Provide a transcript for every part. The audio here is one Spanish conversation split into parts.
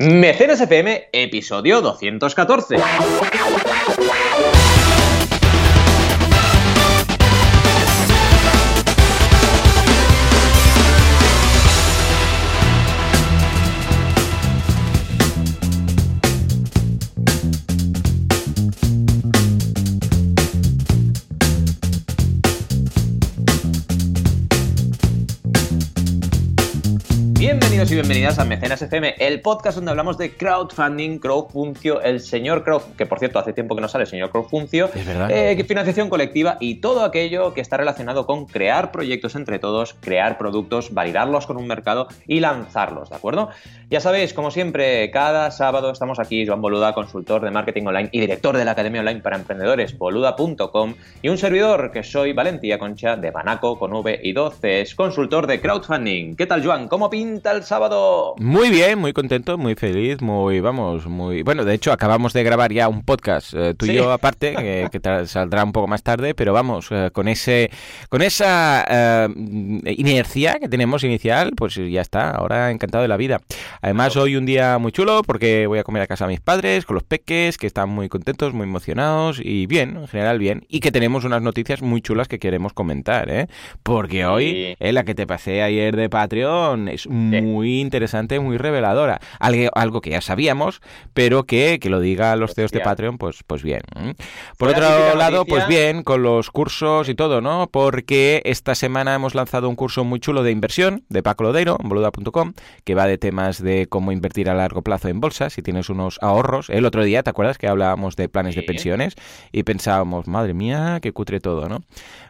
Mecenas FM, episodio 214. Bienvenidos y bienvenidas a Mecenas FM, el podcast donde hablamos de crowdfunding, crowdfuncio, el señor crowd, que por cierto hace tiempo que no sale el señor crowdfuncio, eh, financiación colectiva y todo aquello que está relacionado con crear proyectos entre todos, crear productos, validarlos con un mercado y lanzarlos, ¿de acuerdo? Ya sabéis, como siempre, cada sábado estamos aquí, Joan Boluda, consultor de marketing online y director de la Academia Online para Emprendedores, boluda.com, y un servidor que soy Valentía Concha de Banaco con V y 12, es consultor de crowdfunding. ¿Qué tal, Joan? ¿Cómo pinta el sábado? Muy bien, muy contento, muy feliz, muy, vamos, muy... Bueno, de hecho, acabamos de grabar ya un podcast, eh, tú Sí. y yo aparte, que, que saldrá un poco más tarde, pero vamos, eh, con ese con esa eh, inercia que tenemos inicial, pues ya está, ahora encantado de la vida. Además, hoy un día muy chulo, porque voy a comer a casa a mis padres, con los peques, que están muy contentos, muy emocionados, y bien, en general bien, y que tenemos unas noticias muy chulas que queremos comentar, ¿eh? Porque hoy, eh, la que te pasé ayer de Patreon es muy interesante, muy reveladora. Algo, algo que ya sabíamos, pero que, que lo diga los CEOs de. Patreon, pues, pues bien. Por otro lado, noticia- pues bien, con los cursos y todo, ¿no? Porque esta semana hemos lanzado un curso muy chulo de inversión de Paco Lodeiro, boluda.com, que va de temas de cómo invertir a largo plazo en bolsa, si tienes unos ahorros. El otro día, ¿te acuerdas que hablábamos de planes de pensiones? Y pensábamos, madre mía, qué cutre todo, ¿no?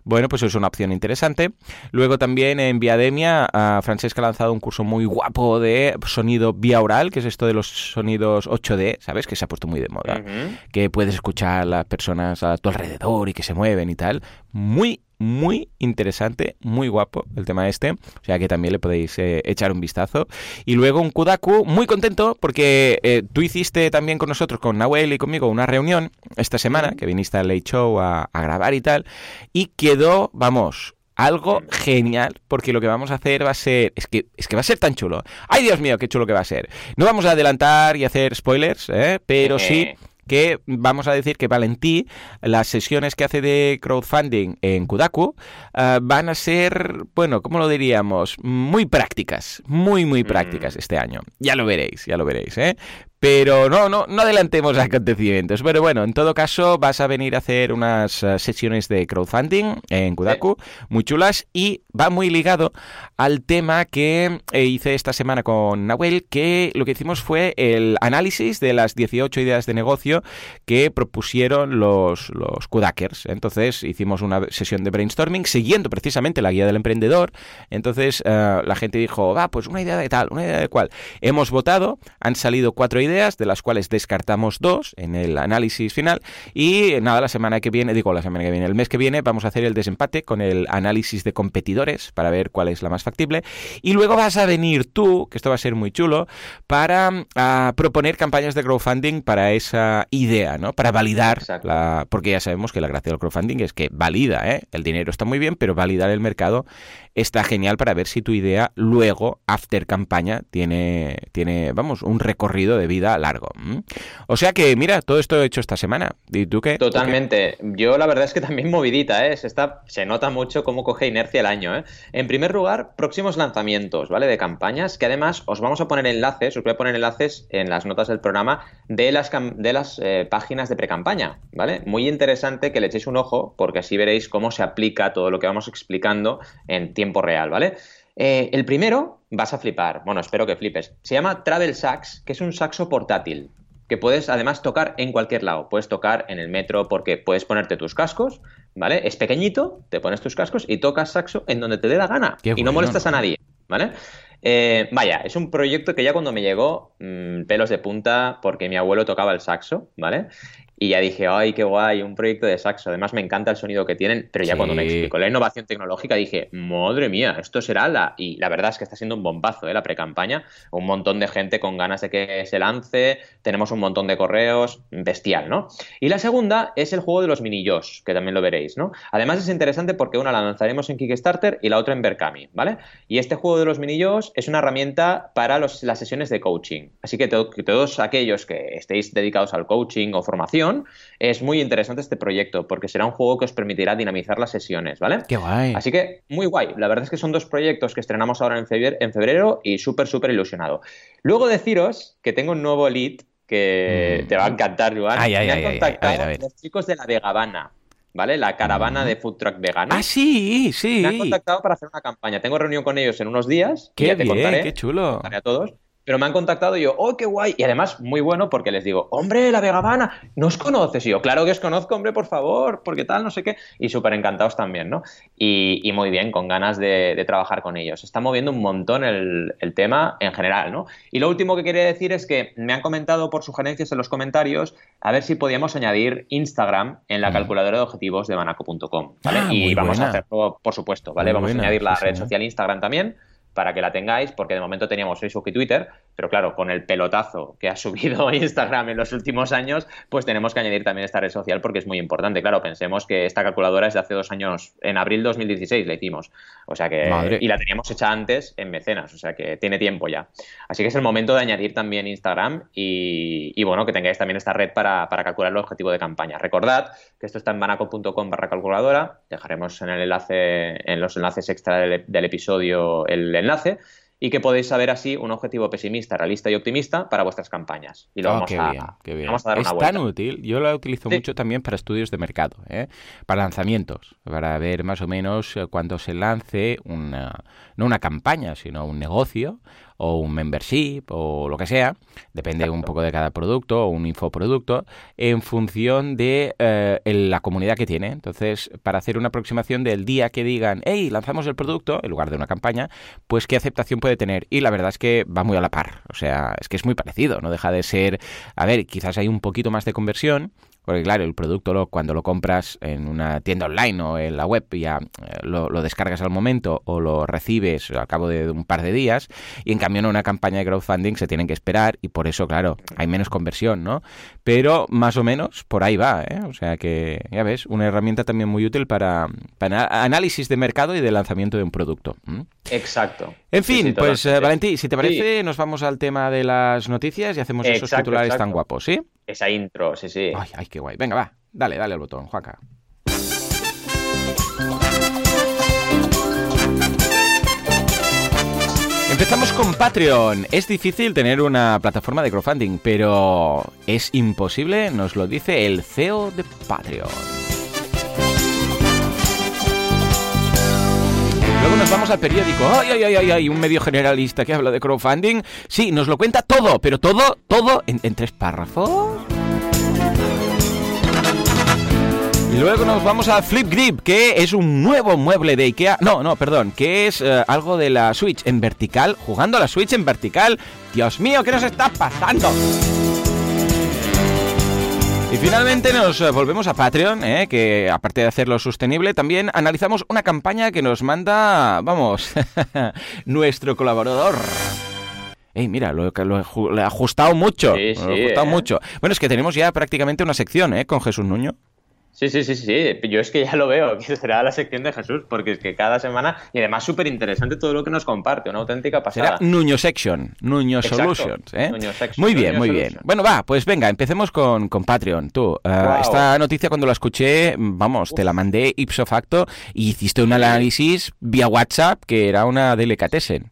Bueno, pues es una opción interesante. Luego también en Viademia, a Francesca ha lanzado un curso muy guapo de sonido biaural, que es esto de los sonidos 8D, ¿sabes? Que se ha puesto muy de moda. Que puedes escuchar a las personas a tu alrededor y que se mueven y tal. Muy, muy interesante, muy guapo el tema este. O sea que también le podéis eh, echar un vistazo. Y luego un Kudaku, muy contento porque eh, tú hiciste también con nosotros, con Nahuel y conmigo, una reunión esta semana, que viniste al Late Show a, a grabar y tal. Y quedó, vamos, algo genial, porque lo que vamos a hacer va a ser. Es que, es que va a ser tan chulo. ¡Ay, Dios mío, qué chulo que va a ser! No vamos a adelantar y hacer spoilers, ¿eh? pero sí Eh. que vamos a decir que Valentí, las sesiones que hace de crowdfunding en Kudaku, ah, van a ser, bueno, ¿cómo lo diríamos? Muy prácticas, muy, muy prácticas este año. Ya lo veréis, ya lo veréis, ¿eh? Pero no, no, no adelantemos acontecimientos. Pero bueno, en todo caso, vas a venir a hacer unas eh, sesiones de crowdfunding en Kudaku, muy chulas, y va muy ligado al tema que eh, hice esta semana con Nahuel, que lo que hicimos fue el análisis de las 18 ideas de negocio que propusieron los, los Kudakers. Entonces hicimos una sesión de brainstorming siguiendo precisamente la guía del emprendedor. Entonces eh, la gente dijo, va, pues una idea de tal, una idea de cual. Hemos votado, han salido cuatro ideas, de las cuales descartamos dos en el análisis final. Y nada, la semana que viene, digo la semana que viene, el mes que viene vamos a hacer el desempate con el análisis de competidores para ver cuál es la más factible. Y luego vas a venir tú, que esto va a ser muy chulo, para ah, proponer campañas de crowdfunding para esa idea, ¿no? Para validar Exacto. la... Porque ya sabemos que la gracia del crowdfunding es que valida, ¿eh? El dinero está muy bien, pero validar el mercado está genial para ver si tu idea luego, after campaña, tiene, tiene vamos, un recorrido de vida largo. ¿m? O sea que, mira, todo esto he hecho esta semana. ¿Y qué? Totalmente. Yo la verdad es que también movidita, ¿eh? Se, está, se nota mucho cómo coge inercia el año, ¿eh? En primer lugar, próximos lanzamientos, ¿vale? De campañas, que además os vamos a poner enlaces, os voy a poner enlaces en las notas del programa de las, de las eh, páginas de precampaña, ¿vale? Muy interesante que le echéis un ojo, porque así veréis cómo se aplica todo lo que vamos explicando en tiempo real, ¿vale? Eh, el primero, vas a flipar, bueno, espero que flipes. Se llama Travel Sax, que es un saxo portátil que puedes además tocar en cualquier lado. Puedes tocar en el metro porque puedes ponerte tus cascos, ¿vale? Es pequeñito, te pones tus cascos y tocas saxo en donde te dé la gana Qué y no molestas a nadie, ¿vale? Eh, vaya, es un proyecto que ya cuando me llegó, mm, pelos de punta porque mi abuelo tocaba el saxo, ¿vale? Y ya dije, ay, qué guay, un proyecto de saxo. Además, me encanta el sonido que tienen, pero ya cuando me explicó la innovación tecnológica dije, madre mía, esto será la. Y la verdad es que está siendo un bombazo, ¿eh? La pre-campaña. Un montón de gente con ganas de que se lance, tenemos un montón de correos, bestial, ¿no? Y la segunda es el juego de los mini Josh, que también lo veréis, ¿no? Además, es interesante porque una la lanzaremos en Kickstarter y la otra en Berkami, ¿vale? Y este juego de los mini Josh es una herramienta para las sesiones de coaching. Así que todos aquellos que estéis dedicados al coaching o formación, es muy interesante este proyecto porque será un juego que os permitirá dinamizar las sesiones, ¿vale? Qué guay. Así que muy guay. La verdad es que son dos proyectos que estrenamos ahora en febrero, en febrero y súper, súper ilusionado. Luego deciros que tengo un nuevo lead que mm. te va a encantar, Joan. Ay, ay, Me han contactado los chicos de la Vegabana. ¿Vale? La caravana mm. de Food Truck Vegano. Ah, sí, sí. Me han contactado para hacer una campaña. Tengo reunión con ellos en unos días. Qué ya te contaré, qué chulo. a todos. Pero me han contactado y yo, ¡oh, qué guay! Y además, muy bueno porque les digo, ¡hombre, la Vegabana! ¿No os conoces? Y yo, claro que os conozco, hombre, por favor, porque tal, no sé qué. Y súper encantados también, ¿no? Y, muy bien, con ganas de, trabajar con ellos. Está moviendo un montón el, tema en general, ¿no? Y lo último que quería decir es que me han comentado por sugerencias en los comentarios a ver si podíamos añadir Instagram en la calculadora de objetivos de banaco.com, ¿vale? Ah, y vamos a hacerlo, por supuesto, ¿vale? vamos a añadir la red social Instagram también para que la tengáis, porque de momento teníamos Facebook y Twitter, pero claro, con el pelotazo que ha subido Instagram en los últimos años, pues tenemos que añadir también esta red social porque es muy importante. Claro, pensemos que esta calculadora es de hace dos años, en abril 2016 la hicimos, o sea que y la teníamos hecha antes en mecenas, o sea que tiene tiempo ya. Así que es el momento de añadir también Instagram y, bueno, que tengáis también esta red para, calcular el objetivo de campaña. Recordad que esto está en banaco.com barra calculadora, dejaremos en el enlace, en los enlaces extra del, del episodio el enlace y que podéis saber así un objetivo pesimista, realista y optimista para vuestras campañas. Y lo oh, vamos, a, Vamos a dar es tan útil, yo lo utilizo mucho también para estudios de mercado, ¿eh? para lanzamientos, para ver más o menos eh, cuando se lance una, no una campaña, sino un negocio o un membership o lo que sea, depende un poco de cada producto o un infoproducto, en función de eh, la comunidad que tiene. Entonces, para hacer una aproximación del día que digan, hey, lanzamos el producto, en lugar de una campaña, pues qué aceptación puede tener. Y la verdad es que va muy a la par. O sea, es que es muy parecido, no deja de ser, a ver, quizás hay un poquito más de conversión, porque claro, el producto cuando lo compras en una tienda online o en la web ya eh, lo, descargas al momento o lo recibes al cabo de un par de días y en cambio en una campaña de crowdfunding se tienen que esperar y por eso, claro, hay menos conversión, ¿no? Pero más o menos por ahí va, ¿eh? O sea que, ya ves, una herramienta también muy útil para, análisis de mercado y de lanzamiento de un producto. Exacto. En fin, pues eh, Valentín, si te parece, nos vamos al tema de las noticias y hacemos esos titulares tan guapos, ¿sí? Esa intro, sí, sí. Ay, ay, qué guay. Venga, va. Dale, dale al botón, Juanca. Empezamos con Patreon. Es difícil tener una plataforma de crowdfunding, pero es imposible, nos lo dice el CEO de Patreon. Luego nos vamos al periódico. ¡Ay, ay, ay, ay! Un medio generalista que habla de crowdfunding. Sí, nos lo cuenta todo, pero todo, todo en, tres párrafos. Y luego nos vamos a Flip Grip, que es un nuevo mueble de IKEA. No, no, perdón, que es eh, algo de la Switch en vertical, jugando a la Switch en vertical. Dios mío, ¿qué nos está pasando? Y finalmente nos eh, volvemos a Patreon, eh, que aparte de hacerlo sostenible, también analizamos una campaña que nos manda, vamos, nuestro colaborador. Ey, mira, lo, he ajustado mucho. Sí, lo he ajustado mucho. Bueno, es que tenemos ya prácticamente una sección, ¿eh? Con Jesús Nuño. Sí, sí, sí, sí. Yo es que ya lo veo, que será la sección de Jesús, porque es que cada semana, y además súper interesante todo lo que nos comparte, una auténtica pasada. Será Nuño Section, Nuño Solutions. ¿eh? muy bien, muy bien. Bueno, va, pues venga, empecemos con, con Patreon. Tú, eh, esta noticia cuando la escuché, vamos, te la mandé ipso facto y hiciste un análisis vía WhatsApp que era una delicatessen.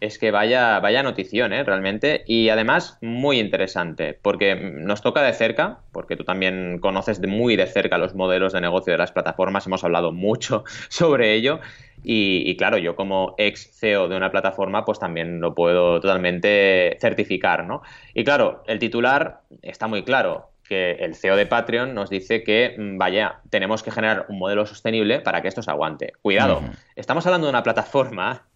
Es que vaya, vaya notición, ¿eh? realmente. Y además, muy interesante, porque nos toca de cerca, porque tú también conoces de muy de cerca los modelos de negocio de las plataformas, hemos hablado mucho sobre ello. Y, claro, yo como ex CEO de una plataforma, pues también lo puedo totalmente certificar, ¿no? Y claro, el titular está muy claro que el CEO de Patreon nos dice que, mm, vaya, tenemos que generar un modelo sostenible para que esto se aguante. Cuidado, estamos hablando de una plataforma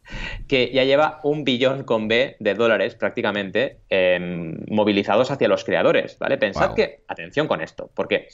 que ya lleva un billón con B de dólares prácticamente em, movilizados hacia los creadores, ¿vale? Pensad que, atención con esto, porque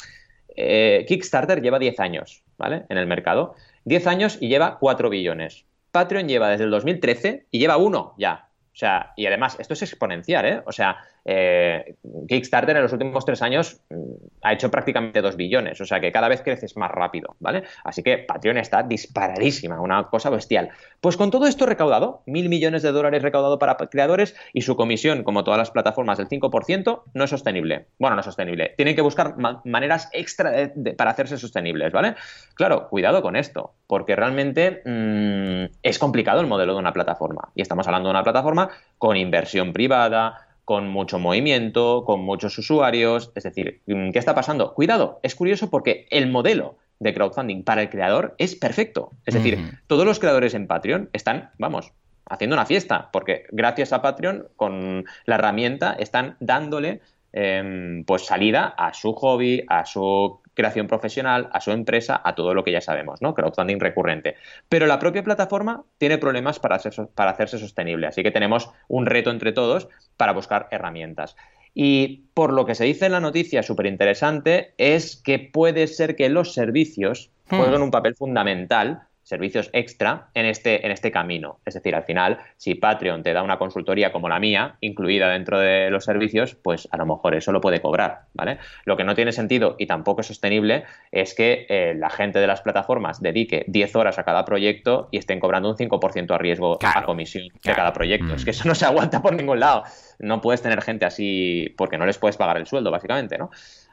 eh, Kickstarter lleva 10 años, ¿vale? En el mercado. 10 años y lleva 4 billones. Patreon lleva desde el 2013 y lleva uno ya. O sea, y además, esto es exponencial, ¿eh? O sea, eh, Kickstarter en los últimos tres años mm, ha hecho prácticamente dos billones, o sea que cada vez creces más rápido, ¿vale? Así que Patreon está disparadísima, una cosa bestial. Pues con todo esto recaudado, mil millones de dólares recaudado para creadores y su comisión, como todas las plataformas, del 5%, no es sostenible. Bueno, no es sostenible. Tienen que buscar maneras extra para hacerse sostenibles, ¿vale? Claro, cuidado con esto, porque realmente mm, es complicado el modelo de una plataforma. Y estamos hablando de una plataforma con inversión privada, con mucho movimiento, con muchos usuarios. Es decir, mm, ¿qué está pasando? Cuidado, es curioso porque el modelo de crowdfunding para el creador es perfecto. Es decir, todos los creadores en Patreon están, vamos, haciendo una fiesta, porque gracias a Patreon, con la herramienta, están dándole em, pues salida a su hobby, a su creación profesional, a su empresa, a todo lo que ya sabemos, ¿no? Crowdfunding recurrente. Pero la propia plataforma tiene problemas para, para hacerse sostenible, así que tenemos un reto entre todos para buscar herramientas. Y por lo que se dice en la noticia, súper interesante, es que puede ser que los servicios hmm. jueguen un papel fundamental servicios extra en este, en este camino. Es decir, al final, si Patreon te da una consultoría como la mía, incluida dentro de los servicios, pues a lo mejor eso lo puede cobrar, ¿vale? Lo que no tiene sentido y tampoco es sostenible es que eh, la gente de las plataformas dedique 10 horas a cada proyecto y estén cobrando un 5% a riesgo a comisión de cada proyecto. Es que mm. eso no se aguanta por ningún lado. No puedes tener gente así porque no les puedes pagar el sueldo, básicamente, ¿no?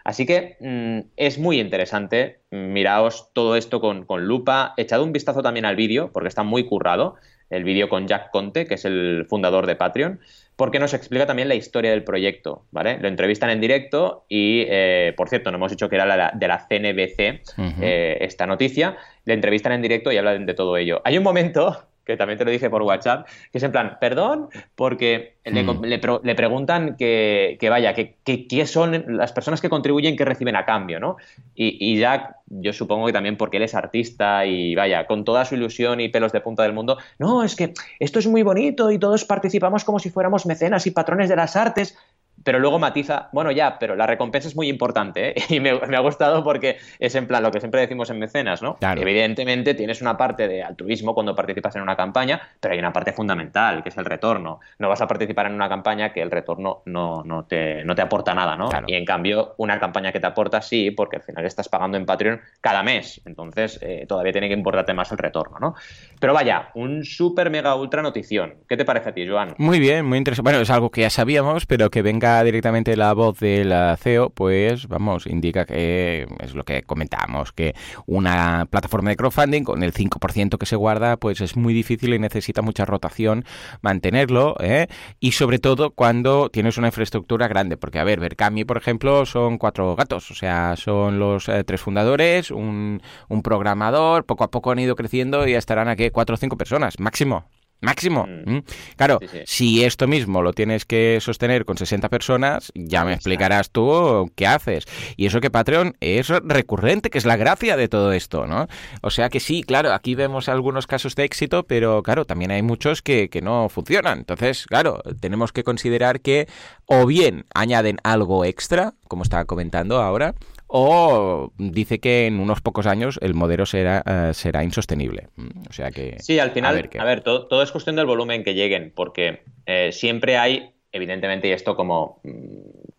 Así que mm, es muy interesante. Miraos todo esto con, lupa. Echad un vistazo también al vídeo, porque está muy currado. El vídeo con Jack Conte, que es el fundador de Patreon, porque nos explica también la historia del proyecto, ¿vale? Lo entrevistan en directo y, eh, por cierto, no hemos dicho que era la, de la CNBC eh, esta noticia. Le entrevistan en directo y hablan de todo ello. Hay un momento que también te lo dije por WhatsApp, que es en plan, perdón, porque le, mm. preguntan que, vaya, que, qué son las personas que contribuyen que reciben a cambio, ¿no? Y, y, Jack, yo supongo que también porque él es artista y vaya, con toda su ilusión y pelos de punta del mundo, no, es que esto es muy bonito y todos participamos como si fuéramos mecenas y patrones de las artes pero luego matiza, bueno, ya, pero la recompensa es muy importante, ¿eh? Y me, ha gustado porque es en plan lo que siempre decimos en mecenas, ¿no? Evidentemente tienes una parte de altruismo cuando participas en una campaña, pero hay una parte fundamental, que es el retorno. No vas a participar en una campaña que el retorno no, no, te, no te aporta nada, ¿no? Y en cambio, una campaña que te aporta sí, porque al final estás pagando en Patreon cada mes, entonces eh, todavía tiene que importarte más el retorno, ¿no? Pero vaya, un súper mega ultra notición. ¿Qué te parece a ti, Joan? Muy bien, muy interesante. Bueno, es algo que ya sabíamos, pero que venga directamente la voz del CEO, pues vamos, indica que es lo que comentábamos, que una plataforma de crowdfunding con el 5% que se guarda, pues es muy difícil y necesita mucha rotación mantenerlo, ¿eh? y sobre todo cuando tienes una infraestructura grande, porque a ver, Berkami, por ejemplo, son cuatro gatos, o sea, son los eh, tres fundadores, un, un programador, poco a poco han ido creciendo y ya estarán aquí cuatro o cinco personas, máximo. Máximo. Mm. Mm. Claro, si esto mismo lo tienes que sostener con 60 personas, ya me explicarás tú qué haces. Y eso que Patreon es recurrente, que es la gracia de todo esto, ¿no? O sea que sí, claro, aquí vemos algunos casos de éxito, pero claro, también hay muchos que, que no funcionan. Entonces, claro, tenemos que considerar que o bien añaden algo extra, como estaba comentando ahora, o dice que en unos pocos años el modelo será, eh, será insostenible. O sea que... Sí, al final, a ver, todo, es cuestión del volumen que lleguen, porque eh, siempre hay, evidentemente, y esto como,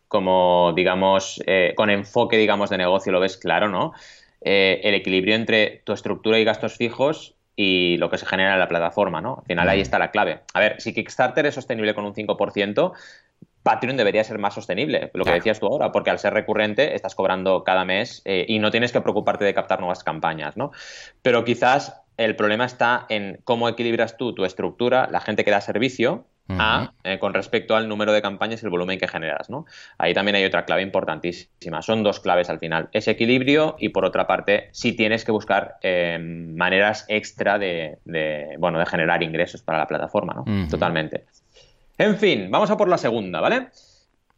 como digamos, eh, con enfoque, digamos, de negocio lo ves claro, ¿no? el equilibrio entre tu estructura y gastos fijos y lo que se genera en la plataforma, ¿no? Al final ahí está la clave. A ver, si Kickstarter es sostenible con un 5%, Patreon debería ser más sostenible, lo que decías tú ahora, porque al ser recurrente estás cobrando cada mes eh, y no tienes que preocuparte de captar nuevas campañas, ¿no? Pero quizás el problema está en cómo equilibras tú tu estructura, la gente que da servicio, a, eh, con respecto al número de campañas y el volumen que generas, ¿no? Ahí también hay otra clave importantísima. Son dos claves al final. Ese equilibrio y por otra parte, si tienes que buscar em, maneras extra de, bueno, de generar ingresos para la plataforma, ¿no? Totalmente. En fin, vamos a por la segunda, ¿vale?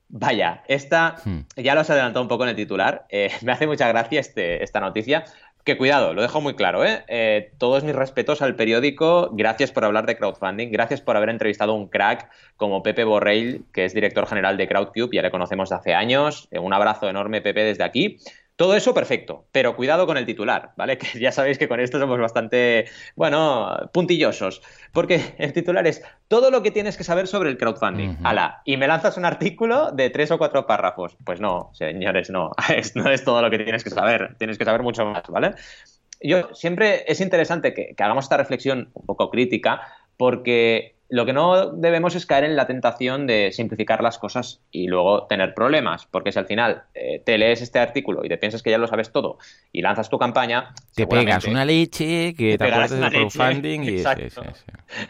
Vaya, esta hmm. ya lo has adelantado un poco en el titular. Eh, me hace mucha gracia este, esta noticia que cuidado, lo dejo muy claro, ¿eh? ¿eh? Todos mis respetos al periódico, gracias por hablar de crowdfunding, gracias por haber entrevistado a un crack como Pepe Borrell, que es director general de Crowdcube, ya le conocemos de hace años. Eh, un abrazo enorme, Pepe, desde aquí. Todo eso perfecto, pero cuidado con el titular, ¿vale? Que ya sabéis que con esto somos bastante, bueno, puntillosos, porque el titular es todo lo que tienes que saber sobre el crowdfunding. Ala, y me lanzas un artículo de tres o cuatro párrafos. Pues no, señores, no, no es todo lo que tienes que saber, tienes que saber mucho más, ¿vale? Yo siempre es interesante que hagamos esta reflexión un poco crítica, porque lo que no debemos es caer en la tentación de simplificar las cosas y luego tener problemas, porque si al final eh, te lees este artículo y te piensas que ya lo sabes todo y lanzas tu campaña, te pegas una leche, que te, acuerdas del crowdfunding y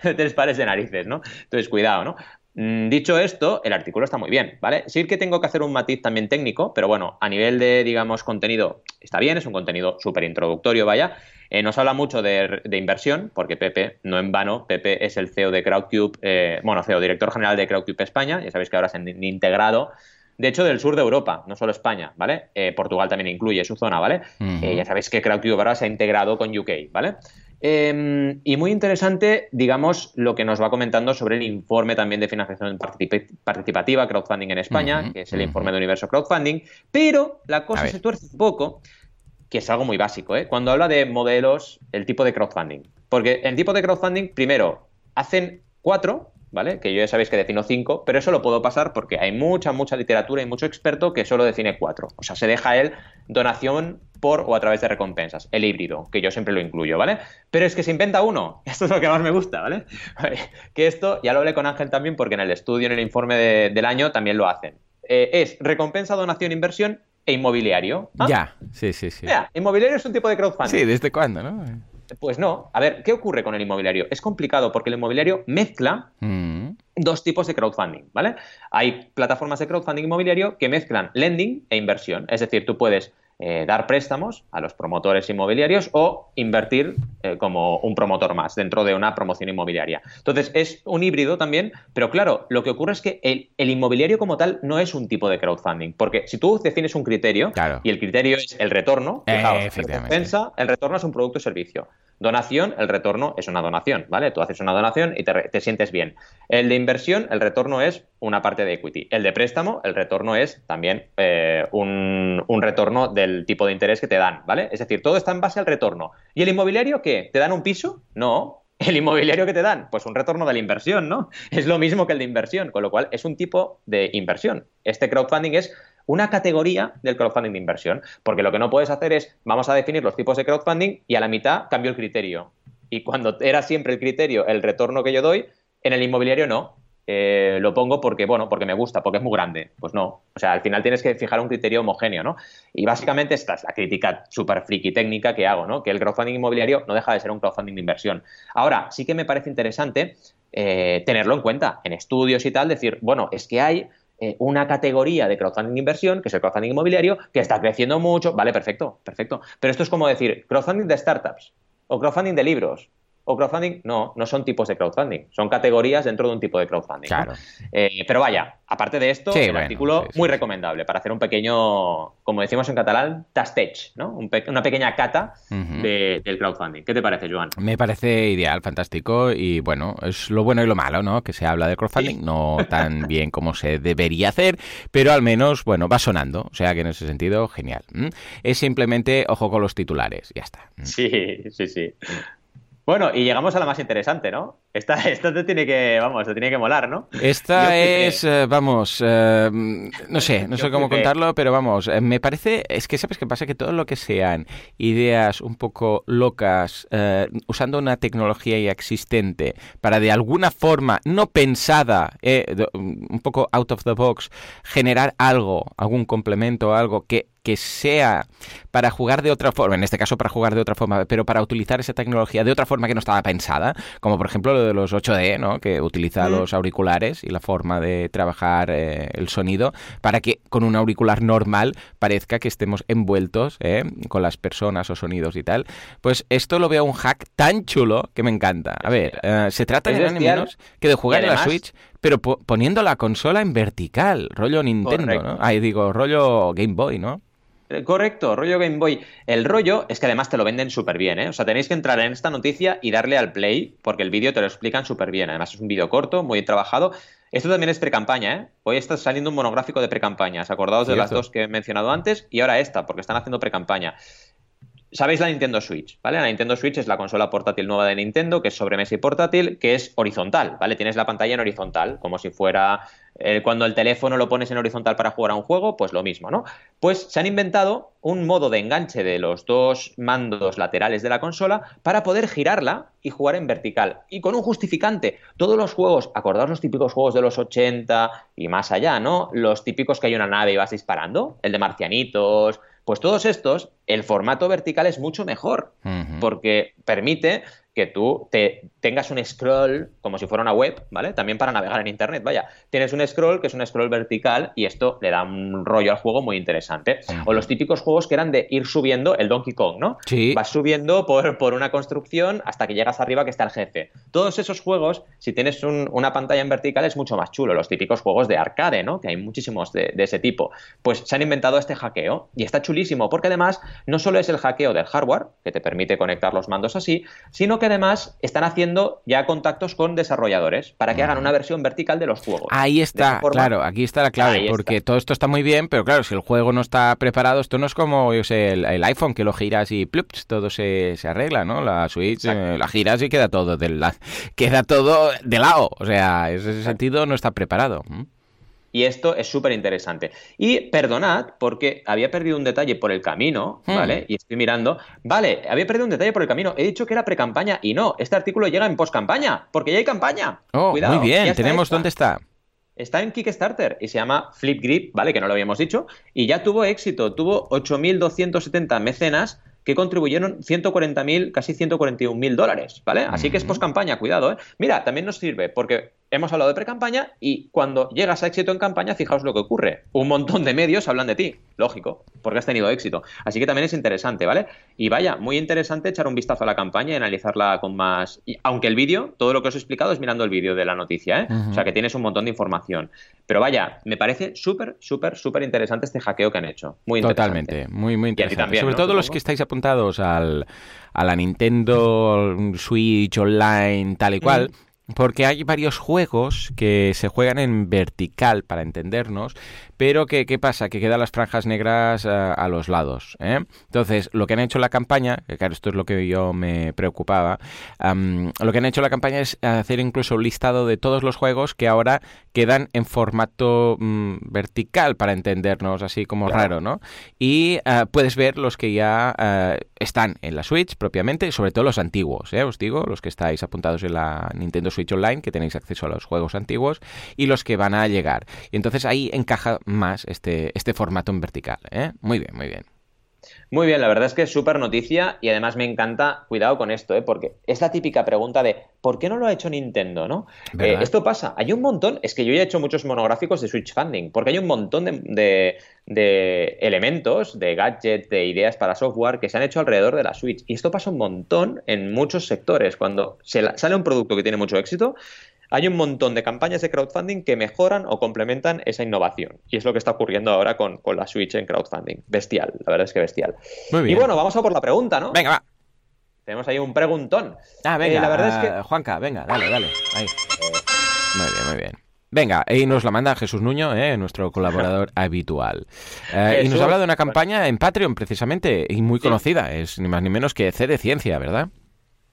tres pares de narices, ¿no? Entonces, cuidado, ¿no? Mm, dicho esto, el artículo está muy bien, ¿vale? Sí que tengo que hacer un matiz también técnico, pero bueno, a nivel de, digamos, contenido, está bien, es un contenido súper introductorio, vaya. Eh, nos habla mucho de, inversión, porque Pepe, no en vano, Pepe es el CEO de Crowdcube, eh, bueno, CEO, director general de Crowdcube España, ya sabéis que ahora se han integrado, de hecho, del sur de Europa, no solo España, ¿vale? Eh, Portugal también incluye su zona, ¿vale? ya sabéis que Crowdcube ahora se ha integrado con UK, ¿vale? Em, y muy interesante, digamos, lo que nos va comentando sobre el informe también de financiación participativa, crowdfunding en España, que es el informe de Universo Crowdfunding, pero la cosa se tuerce un poco que es algo muy básico, ¿eh? cuando habla de modelos, el tipo de crowdfunding. Porque el tipo de crowdfunding, primero, hacen cuatro, ¿vale? Que yo ya sabéis que defino cinco, pero eso lo puedo pasar porque hay mucha, mucha literatura y mucho experto que solo define cuatro. O sea, se deja él donación por o a través de recompensas, el híbrido, que yo siempre lo incluyo, ¿vale? Pero es que se inventa uno, esto es lo que más me gusta, ¿vale? que esto, ya lo hablé con Ángel también porque en el estudio, en el informe del año también lo hacen. Eh, es recompensa, donación, inversión e inmobiliario. ¿Ah? Ya, sí, sí, sí. inmobiliario es un tipo de crowdfunding. Sí, ¿desde cuándo, no? Pues no. A ver, ¿qué ocurre con el inmobiliario? Es complicado porque el inmobiliario mezcla mm. dos tipos de crowdfunding, ¿vale? Hay plataformas de crowdfunding inmobiliario que mezclan lending e inversión. Es decir, tú puedes eh, dar préstamos a los promotores inmobiliarios o invertir eh, como un promotor más dentro de una promoción inmobiliaria. Entonces, es un híbrido también, pero claro, lo que ocurre es que el, inmobiliario como tal no es un tipo de crowdfunding, porque si tú defines un criterio y el criterio es el retorno, eh, el retorno es un producto o servicio. Donación, el retorno es una donación, ¿vale? Tú haces una donación y te, sientes bien. El de inversión, el retorno es una parte de equity. El de préstamo, el retorno es también eh, un, un, retorno del tipo de interés que te dan, ¿vale? Es decir, todo está en base al retorno. ¿Y el inmobiliario qué? ¿Te dan un piso? No. ¿El inmobiliario que te dan? Pues un retorno de la inversión, ¿no? Es lo mismo que el de inversión, con lo cual es un tipo de inversión. Este crowdfunding es una categoría del crowdfunding de inversión. Porque lo que no puedes hacer es, vamos a definir los tipos de crowdfunding y a la mitad cambio el criterio. Y cuando era siempre el criterio el retorno que yo doy, en el inmobiliario no. Eh, lo pongo porque, bueno, porque me gusta, porque es muy grande. Pues no. O sea, al final tienes que fijar un criterio homogéneo, ¿no? Y básicamente esta es la crítica súper friki técnica que hago, ¿no? Que el crowdfunding inmobiliario no deja de ser un crowdfunding de inversión. Ahora, sí que me parece interesante eh, tenerlo en cuenta en estudios y tal, decir, bueno, es que hay eh, una categoría de crowdfunding inversión, que es el crowdfunding inmobiliario, que está creciendo mucho. Vale, perfecto, perfecto. Pero esto es como decir crowdfunding de startups o crowdfunding de libros o crowdfunding, no, no son tipos de crowdfunding, son categorías dentro de un tipo de crowdfunding. Claro. Eh, pero vaya, aparte de esto, el artículo muy recomendable para hacer un pequeño, como decimos en catalán, tastech, ¿no? una pequeña cata del crowdfunding. ¿Qué te parece, Joan? Me parece ideal, fantástico y bueno, es lo bueno y lo malo, ¿no? Que se habla de crowdfunding, no tan bien como se debería hacer, pero al menos, bueno, va sonando, o sea que en ese sentido, genial. Es simplemente ojo con los titulares, ya está. Sí, sí, sí. Bueno, y llegamos a la más interesante, ¿no? Esta, esta te tiene que, vamos, te tiene que molar, ¿no? Esta es, eh, vamos, eh, no sé, no sé cómo contarlo, pero vamos, eh, me parece, es que sabes qué pasa, que todo lo que sean ideas un poco locas, usando una tecnología ya existente para de alguna forma no pensada, un poco out of the box, generar algo, algún complemento, algo que que sea para jugar de otra forma, en este caso para jugar de otra forma, pero para utilizar esa tecnología de otra forma que no estaba pensada, como por ejemplo lo de los 8D, ¿no? que utiliza los auriculares y la forma de trabajar eh, el sonido para que con un auricular normal parezca que estemos envueltos ¿eh? con las personas o sonidos y tal. Pues esto lo veo un hack tan chulo que me encanta. A ver, eh, se trata ni menos que de jugar en la Switch, pero poniendo la consola en vertical, rollo Nintendo, ¿no? Ahí digo, rollo Game Boy, ¿no? Correcto, rollo Game Boy. El rollo es que además te lo venden súper bien, ¿eh? O sea, tenéis que entrar en esta noticia y darle al play, porque el vídeo te lo explican súper bien. Además, es un vídeo corto, muy trabajado. Esto también es pre-campaña, ¿eh? Hoy está saliendo un monográfico de pre-campañas. Acordaos de las dos que he mencionado antes y ahora esta, porque están haciendo pre-campaña. Sabéis la Nintendo Switch, ¿vale? La Nintendo Switch es la consola portátil nueva de Nintendo, que es sobremesa y portátil, que es horizontal, ¿vale? Tienes la pantalla en horizontal, como si fuera eh, cuando el teléfono lo pones en horizontal para jugar a un juego, pues lo mismo, ¿no? Pues se han inventado un modo de enganche de los dos mandos laterales de la consola para poder girarla y jugar en vertical. Y con un justificante. Todos los juegos, acordaos los típicos juegos de los 80 y más allá, ¿no? Los típicos que hay una nave y vas disparando, el de marcianitos, pues todos estos, el formato vertical es mucho mejor, porque permite que tú te tengas un scroll como si fuera una web, ¿vale? También para navegar en internet, vaya. Tienes un scroll que es un scroll vertical y esto le da un rollo al juego muy interesante. O los típicos juegos que eran de ir subiendo el Donkey Kong, ¿no? Sí. Vas subiendo por, por una construcción hasta que llegas arriba que está el jefe. Todos esos juegos, si tienes una pantalla en vertical, es mucho más chulo. Los típicos juegos de arcade, ¿no? Que hay muchísimos de, de ese tipo. Pues se han inventado este hackeo y está chulísimo porque además no solo es el hackeo del hardware, que te permite conectar los mandos así, sino que además están haciendo ya contactos con desarrolladores para que hagan una versión vertical de los juegos. Ahí está, claro, aquí está la clave, porque todo esto está muy bien, pero claro, si el juego no está preparado, esto no es como, yo sé, el, iPhone que lo giras y plups, todo se, arregla, ¿no? La Switch eh, la giras y queda todo del queda todo de lado, o sea, en ese sentido no está preparado. Y esto es súper interesante. Y perdonad, porque había perdido un detalle por el camino, hmm. ¿vale? Y estoy mirando. Vale, había perdido un detalle por el camino. He dicho que era pre-campaña y no. Este artículo llega en post-campaña, porque ya hay campaña. Oh, muy bien. Tenemos dónde está. Está en Kickstarter y se llama Flip Grip, ¿vale? Que no lo habíamos dicho. Y ya tuvo éxito. Tuvo 8.270 mecenas que contribuyeron 140.000, casi 141.000 dólares, ¿vale? Así que es post campaña, cuidado, ¿eh? Mira, también nos sirve porque hemos hablado de pre-campaña y cuando llegas a éxito en campaña, fijaos lo que ocurre. Un montón de medios hablan de ti, lógico, porque has tenido éxito. Así que también es interesante, ¿vale? Y vaya, muy interesante echar un vistazo a la campaña y analizarla con más... aunque el vídeo, todo lo que os he explicado es mirando el vídeo de la noticia, ¿eh? O sea que tienes un montón de información. Pero vaya, me parece súper, súper, súper interesante este hackeo que han hecho. Muy interesante. Totalmente, muy, muy interesante. Sobre todo los que estáis apuntados al, a la Nintendo Switch Online, tal y cual. Porque hay varios juegos que se juegan en vertical, para entendernos, pero que, ¿qué pasa? Que quedan las franjas negras eh, a, los lados. ¿eh? Entonces, lo que han hecho la campaña, que claro, esto es lo que yo me preocupaba, lo que han hecho la campaña es hacer incluso un listado de todos los juegos que ahora quedan en formato mm, vertical, para entendernos así como raro, ¿no? Y eh, puedes ver los que ya están en la Switch propiamente, sobre todo los antiguos, os digo, los que estáis apuntados en la Nintendo Switch Online, que tenéis acceso a los juegos antiguos, y los que van a llegar. Y entonces ahí encaja más este, este formato en vertical. ¿eh? Muy bien, muy bien. Muy bien, la verdad es que es súper noticia y además me encanta, cuidado con esto, ¿eh? porque es la típica pregunta de ¿por qué no lo ha hecho Nintendo? ¿no? Eh, esto pasa, hay un montón, es que yo ya he hecho muchos monográficos de Switch Funding, porque hay un montón de, de, elementos, de gadgets, de ideas para software que se han hecho alrededor de la Switch. Y esto pasa un montón en muchos sectores. Cuando se sale un producto que tiene mucho éxito, hay un montón de campañas de crowdfunding que mejoran o complementan esa innovación. Y es lo que está ocurriendo ahora con, la Switch en crowdfunding. Bestial, la verdad es que bestial. Muy bien. Y bueno, vamos a por la pregunta, ¿no? Venga, va. Tenemos ahí un preguntón. Ah, venga, eh, la verdad es que... Eh, Juanca, venga, dale, dale. Ahí. Muy bien, muy bien. Venga, y nos la manda Jesús Nuño, eh, nuestro colaborador habitual. y nos habla de una campaña en Patreon, precisamente, y muy conocida. Es ni más ni menos que C de Ciencia, ¿verdad?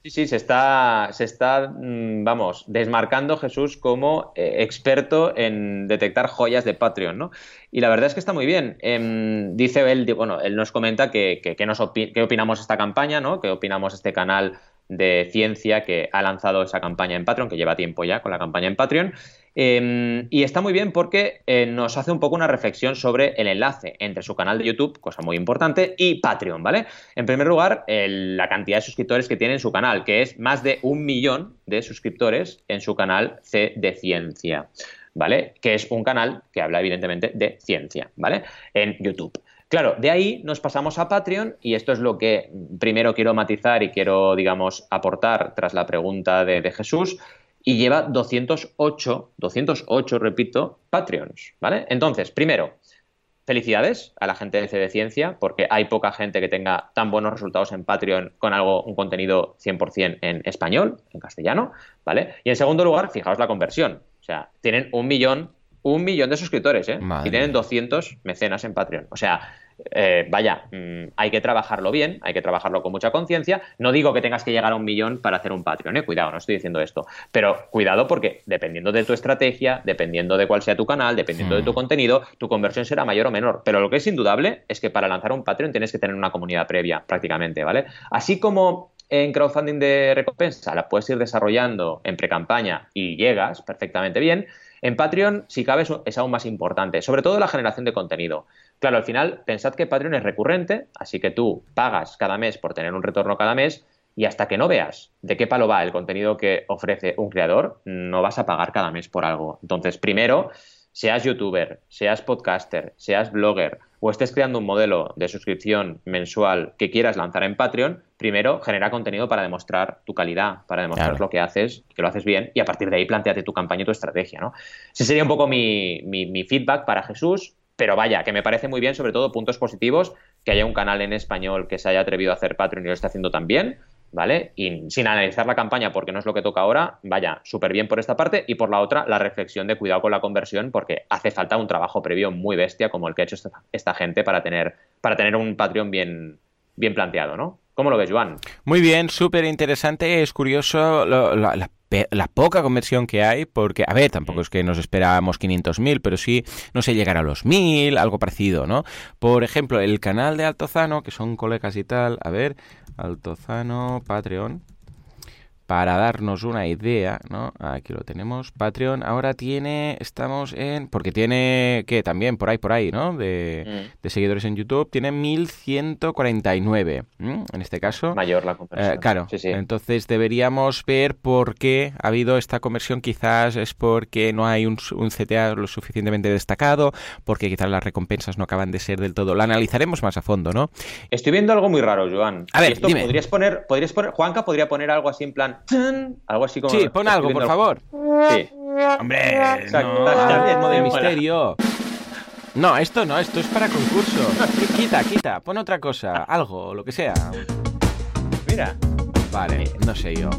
Sí, sí, se está, se está, mm, vamos, desmarcando Jesús como eh, experto en detectar joyas de Patreon, ¿no? Y la verdad es que está muy bien. Em, dice él, bueno, él nos comenta que, que, qué opinamos esta campaña, ¿no? ¿Qué opinamos este canal de ciencia que ha lanzado esa campaña en Patreon, que lleva tiempo ya con la campaña en Patreon. Em, y está muy bien porque eh, nos hace un poco una reflexión sobre el enlace entre su canal de YouTube, cosa muy importante, y Patreon, ¿vale? En primer lugar, la cantidad de suscriptores que tiene en su canal, que es más de un millón de suscriptores en su canal C de Ciencia, ¿vale? Que es un canal que habla evidentemente de ciencia, ¿vale? En YouTube. Claro, de ahí nos pasamos a Patreon y esto es lo que primero quiero matizar y quiero, digamos, aportar tras la pregunta de, Jesús. Y lleva 208, 208, repito, Patreons, ¿vale? Entonces, primero, felicidades a la gente de CD Ciencia, porque hay poca gente que tenga tan buenos resultados en Patreon con algo, un contenido 100% en español, en castellano, ¿vale? Y en segundo lugar, fijaos la conversión. O sea, tienen un millón, un millón de suscriptores, ¿eh? Y tienen 200 mecenas en Patreon. O sea, eh, vaya, mm, hay que trabajarlo bien, hay que trabajarlo con mucha conciencia. No digo que tengas que llegar a un millón para hacer un Patreon, ¿eh? cuidado, no estoy diciendo esto. Pero cuidado porque dependiendo de tu estrategia, dependiendo de cuál sea tu canal, dependiendo de tu hmm. contenido, tu conversión será mayor o menor. Pero lo que es indudable es que para lanzar un Patreon tienes que tener una comunidad previa, prácticamente, ¿vale? Así como en crowdfunding de recompensa la puedes ir desarrollando en pre-campaña y llegas perfectamente bien. En Patreon, si cabe, es aún más importante, sobre todo la generación de contenido. Claro, al final, pensad que Patreon es recurrente, así que tú pagas cada mes por tener un retorno cada mes y hasta que no veas de qué palo va el contenido que ofrece un creador, no vas a pagar cada mes por algo. Entonces, primero, seas youtuber, seas podcaster, seas blogger o estés creando un modelo de suscripción mensual que quieras lanzar en Patreon, primero genera contenido para demostrar tu calidad, para demostrar lo que haces, que lo haces bien, y a partir de ahí planteate tu campaña y tu estrategia. ¿no? Ese sería un poco mi, mi feedback para Jesús. Pero vaya, que me parece muy bien, sobre todo puntos positivos, que haya un canal en español que se haya atrevido a hacer Patreon y lo está haciendo también, ¿vale? Y sin analizar la campaña, porque no es lo que toca ahora, vaya, súper bien por esta parte. Y por la otra, la reflexión de cuidado con la conversión, porque hace falta un trabajo previo muy bestia como el que ha hecho esta, gente para tener, para tener un Patreon bien, bien planteado, ¿no? ¿Cómo lo ves, Juan? Muy bien, súper interesante. Es curioso la, poca conversión que hay, porque, a ver, tampoco es que nos esperábamos 500.000, pero sí, no sé, llegar a los 1.000, algo parecido, ¿no? Por ejemplo, el canal de Altozano, que son colegas y tal, a ver, Altozano, Patreon para darnos una idea, ¿no? Aquí lo tenemos. Patreon ahora tiene, estamos en, porque tiene, que también por ahí, por ahí, ¿no? De, mm. seguidores en YouTube, tiene 1149, en este caso. Mayor la conversión. Eh, claro, sí, sí. entonces deberíamos ver por qué ha habido esta conversión. Quizás es porque no hay un, CTA lo suficientemente destacado, porque quizás las recompensas no acaban de ser del todo. La analizaremos más a fondo, ¿no? Estoy viendo algo muy raro, Joan. A ver, dime. podrías poner, podrías poner, Juanca podría poner algo así en plan algo así como. Sí, pon algo, por favor. Sí. Hombre, no, de misterio. No, esto no, esto es para concurso. Quita, quita, pon otra cosa, algo, lo que sea. Mira. Vale, no sé yo.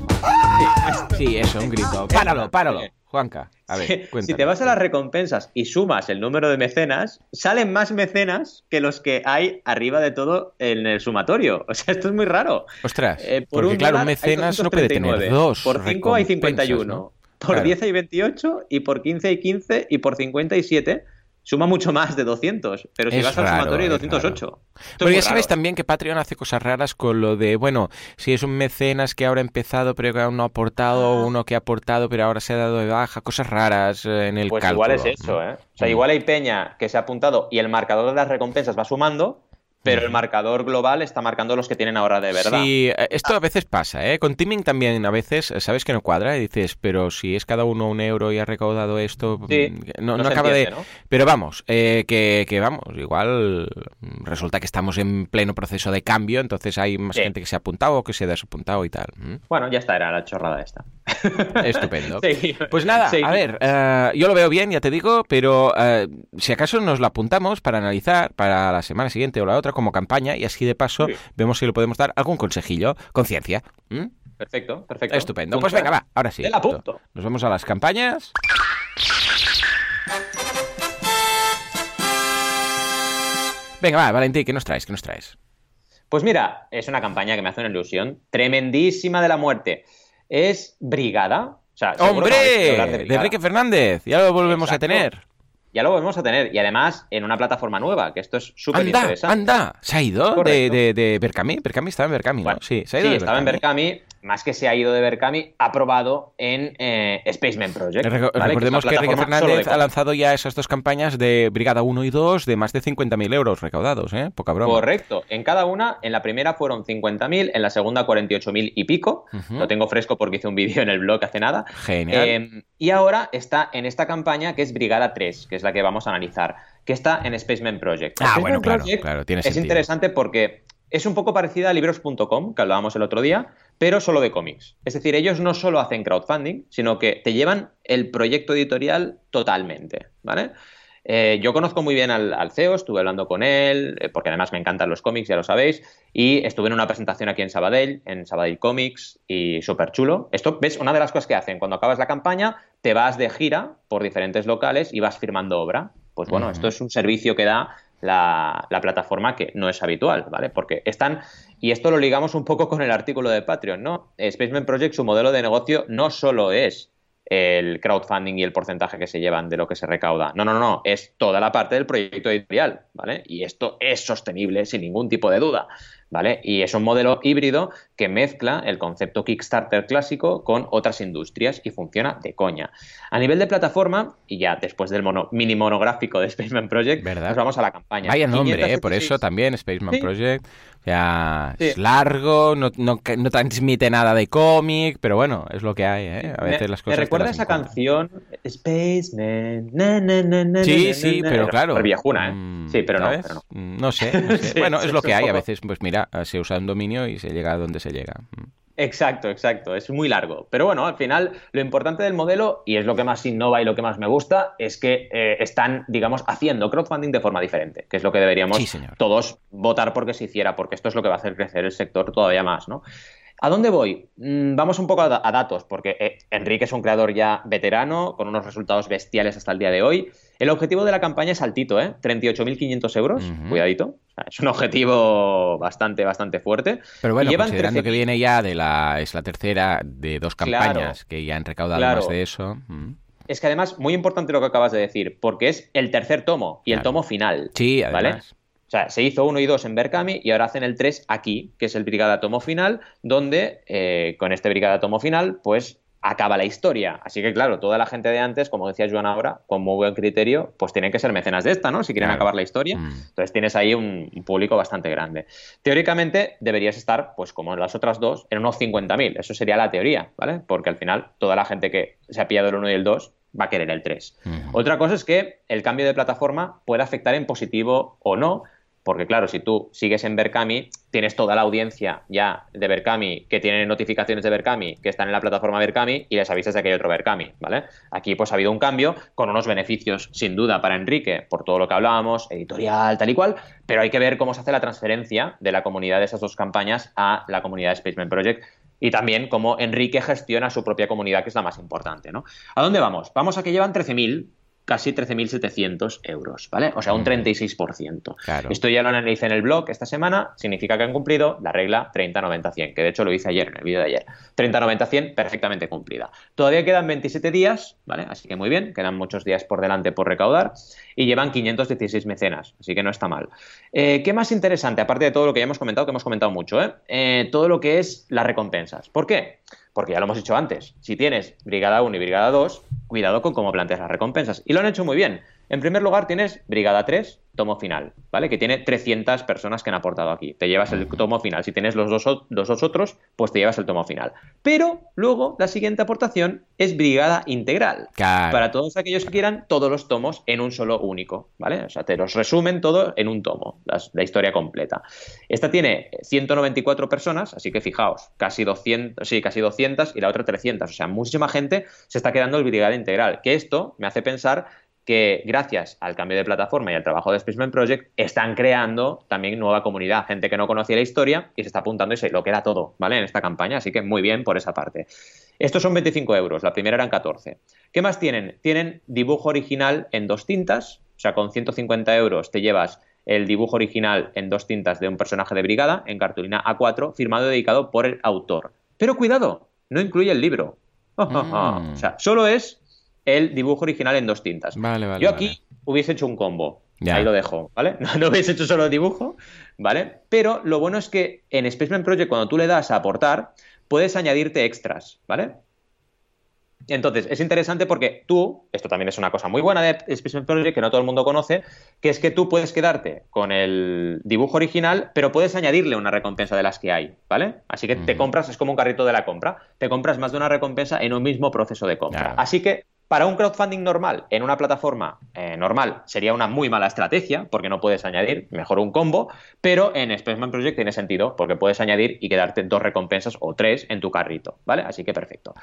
Sí, eso, un grito. Páralo, páralo. Juanca, a ver, Si te vas a las recompensas y sumas el número de mecenas, salen más mecenas que los que hay arriba de todo en el sumatorio. O sea, esto es muy raro. Ostras, eh, por porque claro, un mecenas no puede tener dos. Por 5 hay 51. Por 10 hay 28 y por 15 hay 15 y por 57 suma mucho más de 200, pero si vas al sumatorio hay 208. Pero ya sabes también que Patreon hace cosas raras con lo de, bueno, si es un mecenas que ahora ha empezado pero que aún no ha aportado, ah. uno que ha aportado pero ahora se ha dado de baja, cosas raras eh, en el pues cálculo. Pues igual es eso, ¿eh? O sea, mm. igual hay peña que se ha apuntado y el marcador de las recompensas va sumando, pero el marcador global está marcando los que tienen ahora de verdad. Sí, eh, esto a veces pasa, ¿eh? Con Teaming también a veces, eh, sabes que no cuadra y dices, pero si es cada uno un euro y ha recaudado esto, mm, no, acaba de... Pero vamos, eh, que, que, vamos, igual resulta que estamos en pleno proceso de cambio, entonces hay más gente que se ha apuntado o que se ha desapuntado y tal. Bueno, ya está, era la chorrada esta. Estupendo. Pues nada, a ver, yo lo veo bien, ya te digo, pero si acaso nos lo apuntamos para analizar para la semana siguiente o la otra, como campaña y así de paso vemos si le podemos dar algún consejillo, conciencia. Perfecto, perfecto. Estupendo. Pues venga, va, ahora sí. Nos vamos a las campañas. Venga, va, Valentín, ¿qué nos traes? ¿Qué nos traes? Pues mira, es una campaña que me hace una ilusión tremendísima de la muerte. Es Brigada. ¡Hombre! De, Enrique Fernández. Ya lo volvemos a tener ya lo volvemos a tener. Y además en una plataforma nueva, que esto es súper interesante. Anda, ¿se ha ido de, de, de Berkami? Berkami estaba en Berkami, ¿no? Sí, se ha ido sí, estaba en Berkami más que se ha ido de Berkami, aprobado en eh, Spaceman Project. Recordemos que, Enrique Fernández ha lanzado ya esas dos campañas de Brigada 1 y 2 de más de 50.000 euros recaudados, ¿eh? Poca broma. Correcto. En cada una, en la primera fueron 50.000, en la segunda 48.000 y pico. Lo tengo fresco porque hice un vídeo en el blog hace nada. Genial. Em, y ahora está en esta campaña que es Brigada 3, que es la que vamos a analizar, que está en Spaceman Project. Ah, bueno, claro, claro, tiene Es interesante porque es un poco parecida a libros.com, que hablábamos el otro día, pero solo de cómics. Es decir, ellos no solo hacen crowdfunding, sino que te llevan el proyecto editorial totalmente, ¿vale? Eh, yo conozco muy bien al, CEO, estuve hablando con él, eh, porque además me encantan los cómics, ya lo sabéis, y estuve en una presentación aquí en Sabadell, en Sabadell Comics, y súper chulo. Esto, ¿ves? Una de las cosas que hacen, cuando acabas la campaña, te vas de gira por diferentes locales y vas firmando obra. Pues bueno, esto es un servicio que da la, la, plataforma que no es habitual, ¿vale? Porque están, y esto lo ligamos un poco con el artículo de Patreon, ¿no? Spaceman Project, su modelo de negocio no solo es el crowdfunding y el porcentaje que se llevan de lo que se recauda. No, no, no, es toda la parte del proyecto editorial, ¿vale? Y esto es sostenible sin ningún tipo de duda. ¿vale? Y es un modelo híbrido que mezcla el concepto Kickstarter clásico con otras industrias y funciona de coña. A nivel de plataforma, y ya después del mini monográfico de Spaceman Project, nos vamos a la campaña. Vaya nombre, ¿eh? por eso también Spaceman Project. O sea, es largo, no, no, transmite nada de cómic, pero bueno, es lo que hay, ¿eh? A veces las cosas. Me recuerda esa canción, Spaceman. sí, sí, pero claro. viejuna, ¿eh? Mm, sí, pero no, no, no. sé. bueno, es lo que hay. A veces, pues mira, se usa un dominio y se llega a donde se llega. Exacto, exacto. Es muy largo. Pero bueno, al final lo importante del modelo, y es lo que más innova y lo que más me gusta, es que eh, están, digamos, haciendo crowdfunding de forma diferente, que es lo que deberíamos todos votar porque se hiciera, porque esto es lo que va a hacer crecer el sector todavía más, ¿no? ¿A dónde voy? Mm, vamos un poco a, datos, porque eh, Enrique es un creador ya veterano, con unos resultados bestiales hasta el día de hoy. El objetivo de la campaña es altito, ¿eh? 38.500 euros, cuidadito. Es un objetivo bastante, bastante fuerte. Pero bueno, considerando que viene ya de la... es la tercera de dos campañas que ya han recaudado más de eso. Mm. Es que además, muy importante lo que acabas de decir, porque es el tercer tomo y el tomo final. Sí, además. ¿vale? O sea, se hizo uno y dos en Berkami y ahora hacen el 3 aquí, que es el Brigada Tomo Final, donde eh, con este Brigada Tomo Final, pues acaba la historia. Así que, claro, toda la gente de antes, como decía Joan ahora, con muy buen criterio, pues tienen que ser mecenas de esta, ¿no? Si quieren acabar la historia. Mm. Entonces tienes ahí un, público bastante grande. Teóricamente deberías estar, pues como en las otras dos, en unos 50.000. Eso sería la teoría, ¿vale? Porque al final toda la gente que se ha pillado el 1 y el 2 va a querer el 3. Otra cosa es que el cambio de plataforma puede afectar en positivo o no porque claro, si tú sigues en Berkami, tienes toda la audiencia ya de Berkami que tiene notificaciones de Berkami, que están en la plataforma Berkami y les avisas de que hay otro Berkami, ¿vale? Aquí pues ha habido un cambio con unos beneficios sin duda para Enrique por todo lo que hablábamos, editorial, tal y cual, pero hay que ver cómo se hace la transferencia de la comunidad de esas dos campañas a la comunidad de Spaceman Project y también cómo Enrique gestiona su propia comunidad, que es la más importante, ¿no? ¿A dónde vamos? Vamos a que llevan 13.000 casi 13.700 euros, ¿vale? O sea, un 36%. Esto ya lo analicé en el blog esta semana, significa que han cumplido la regla 30-90-100, que de hecho lo hice ayer en el vídeo de ayer. 30-90-100 perfectamente cumplida. Todavía quedan 27 días, ¿vale? Así que muy bien, quedan muchos días por delante por recaudar y llevan 516 mecenas, así que no está mal. Eh, ¿Qué más interesante, aparte de todo lo que ya hemos comentado, que hemos comentado mucho, ¿eh? eh todo lo que es las recompensas. ¿Por qué? Porque ya lo hemos dicho antes. Si tienes Brigada 1 y Brigada 2, cuidado con cómo planteas las recompensas. Y lo han hecho muy bien. En primer lugar, tienes Brigada 3, tomo final, ¿vale? Que tiene 300 personas que han aportado aquí. Te llevas el tomo final. Si tienes los dos, dos otros, pues te llevas el tomo final. Pero luego, la siguiente aportación es Brigada Integral. Para todos aquellos que quieran todos los tomos en un solo único, ¿vale? O sea, te los resumen todo en un tomo, la, historia completa. Esta tiene 194 personas, así que fijaos, casi 200, sí, casi 200 y la otra 300. O sea, muchísima gente se está quedando el Brigada Integral. Que esto me hace pensar que gracias al cambio de plataforma y al trabajo de Spaceman Project están creando también nueva comunidad, gente que no conocía la historia y se está apuntando y se lo queda todo, ¿vale? En esta campaña, así que muy bien por esa parte. Estos son 25 euros, la primera eran 14. ¿Qué más tienen? Tienen dibujo original en dos tintas, o sea, con 150 euros te llevas el dibujo original en dos tintas de un personaje de brigada, en cartulina A4, firmado y dedicado por el autor. Pero cuidado, no incluye el libro. O sea, solo es el dibujo original en dos tintas. Vale, vale, Yo aquí hubiese hecho un combo. Ahí lo dejo, ¿vale? No, hubiese hecho solo el dibujo, ¿vale? Pero lo bueno es que en Spaceman Project, cuando tú le das a aportar, puedes añadirte extras, ¿vale? Entonces, es interesante porque tú, esto también es una cosa muy buena de Spaceman Project que no todo el mundo conoce, que es que tú puedes quedarte con el dibujo original, pero puedes añadirle una recompensa de las que hay, ¿vale? Así que te compras, es como un carrito de la compra, te compras más de una recompensa en un mismo proceso de compra. Así que para un crowdfunding normal, en una plataforma eh, normal, sería una muy mala estrategia, porque no puedes añadir, mejor un combo, pero en Spaceman Project tiene sentido, porque puedes añadir y quedarte dos recompensas o tres en tu carrito, ¿vale? Así que perfecto.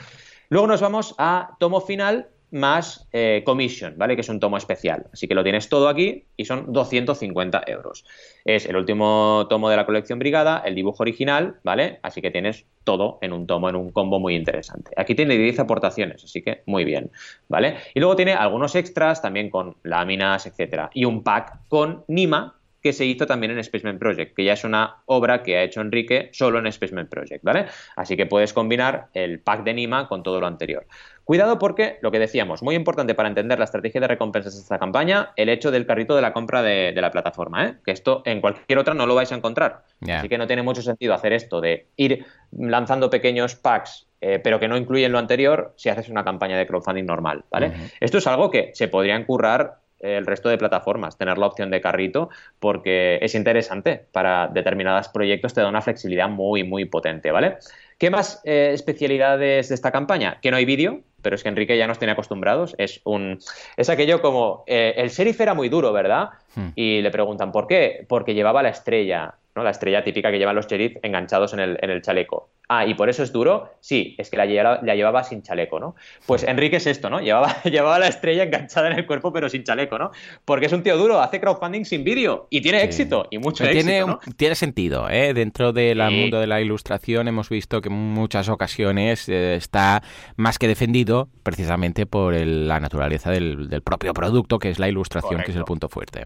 Luego nos vamos a tomo final más eh, commission, ¿vale? Que es un tomo especial. Así que lo tienes todo aquí y son 250 euros. Es el último tomo de la colección Brigada, el dibujo original, ¿vale? Así que tienes todo en un tomo, en un combo muy interesante. Aquí tiene 10 aportaciones, así que muy bien, ¿vale? Y luego tiene algunos extras también con láminas, etcétera. Y un pack con Nima, que se hizo también en Spaceman Project, que ya es una obra que ha hecho Enrique solo en Spaceman Project, ¿vale? Así que puedes combinar el pack de Nima con todo lo anterior. Cuidado porque, lo que decíamos, muy importante para entender la estrategia de recompensas de esta campaña, el hecho del carrito de la compra de, la plataforma, ¿eh? que esto en cualquier otra no lo vais a encontrar. Así que no tiene mucho sentido hacer esto de ir lanzando pequeños packs eh, pero que no incluyen lo anterior si haces una campaña de crowdfunding normal, ¿vale? Esto es algo que se podría encurrar el resto de plataformas, tener la opción de carrito, porque es interesante para determinados proyectos, te da una flexibilidad muy, muy potente, ¿vale? ¿Qué más eh, especialidades de esta campaña? Que no hay vídeo, pero es que Enrique ya nos tiene acostumbrados. Es un es aquello como eh, el sheriff era muy duro, ¿verdad? Hmm. Y le preguntan ¿por qué? Porque llevaba la estrella. La estrella típica que llevan los sheriff enganchados en el, en el chaleco. Ah, ¿y por eso es duro? Sí, es que la, llevaba, sin chaleco, ¿no? Pues Enrique es esto, ¿no? Llevaba, llevaba la estrella enganchada en el cuerpo pero sin chaleco, ¿no? Porque es un tío duro, hace crowdfunding sin vídeo y tiene éxito, y mucho tiene, éxito, Tiene sentido, ¿eh? Dentro del mundo de la ilustración hemos visto que en muchas ocasiones eh, está más que defendido precisamente por la naturaleza del, propio producto, que es la ilustración, que es el punto fuerte.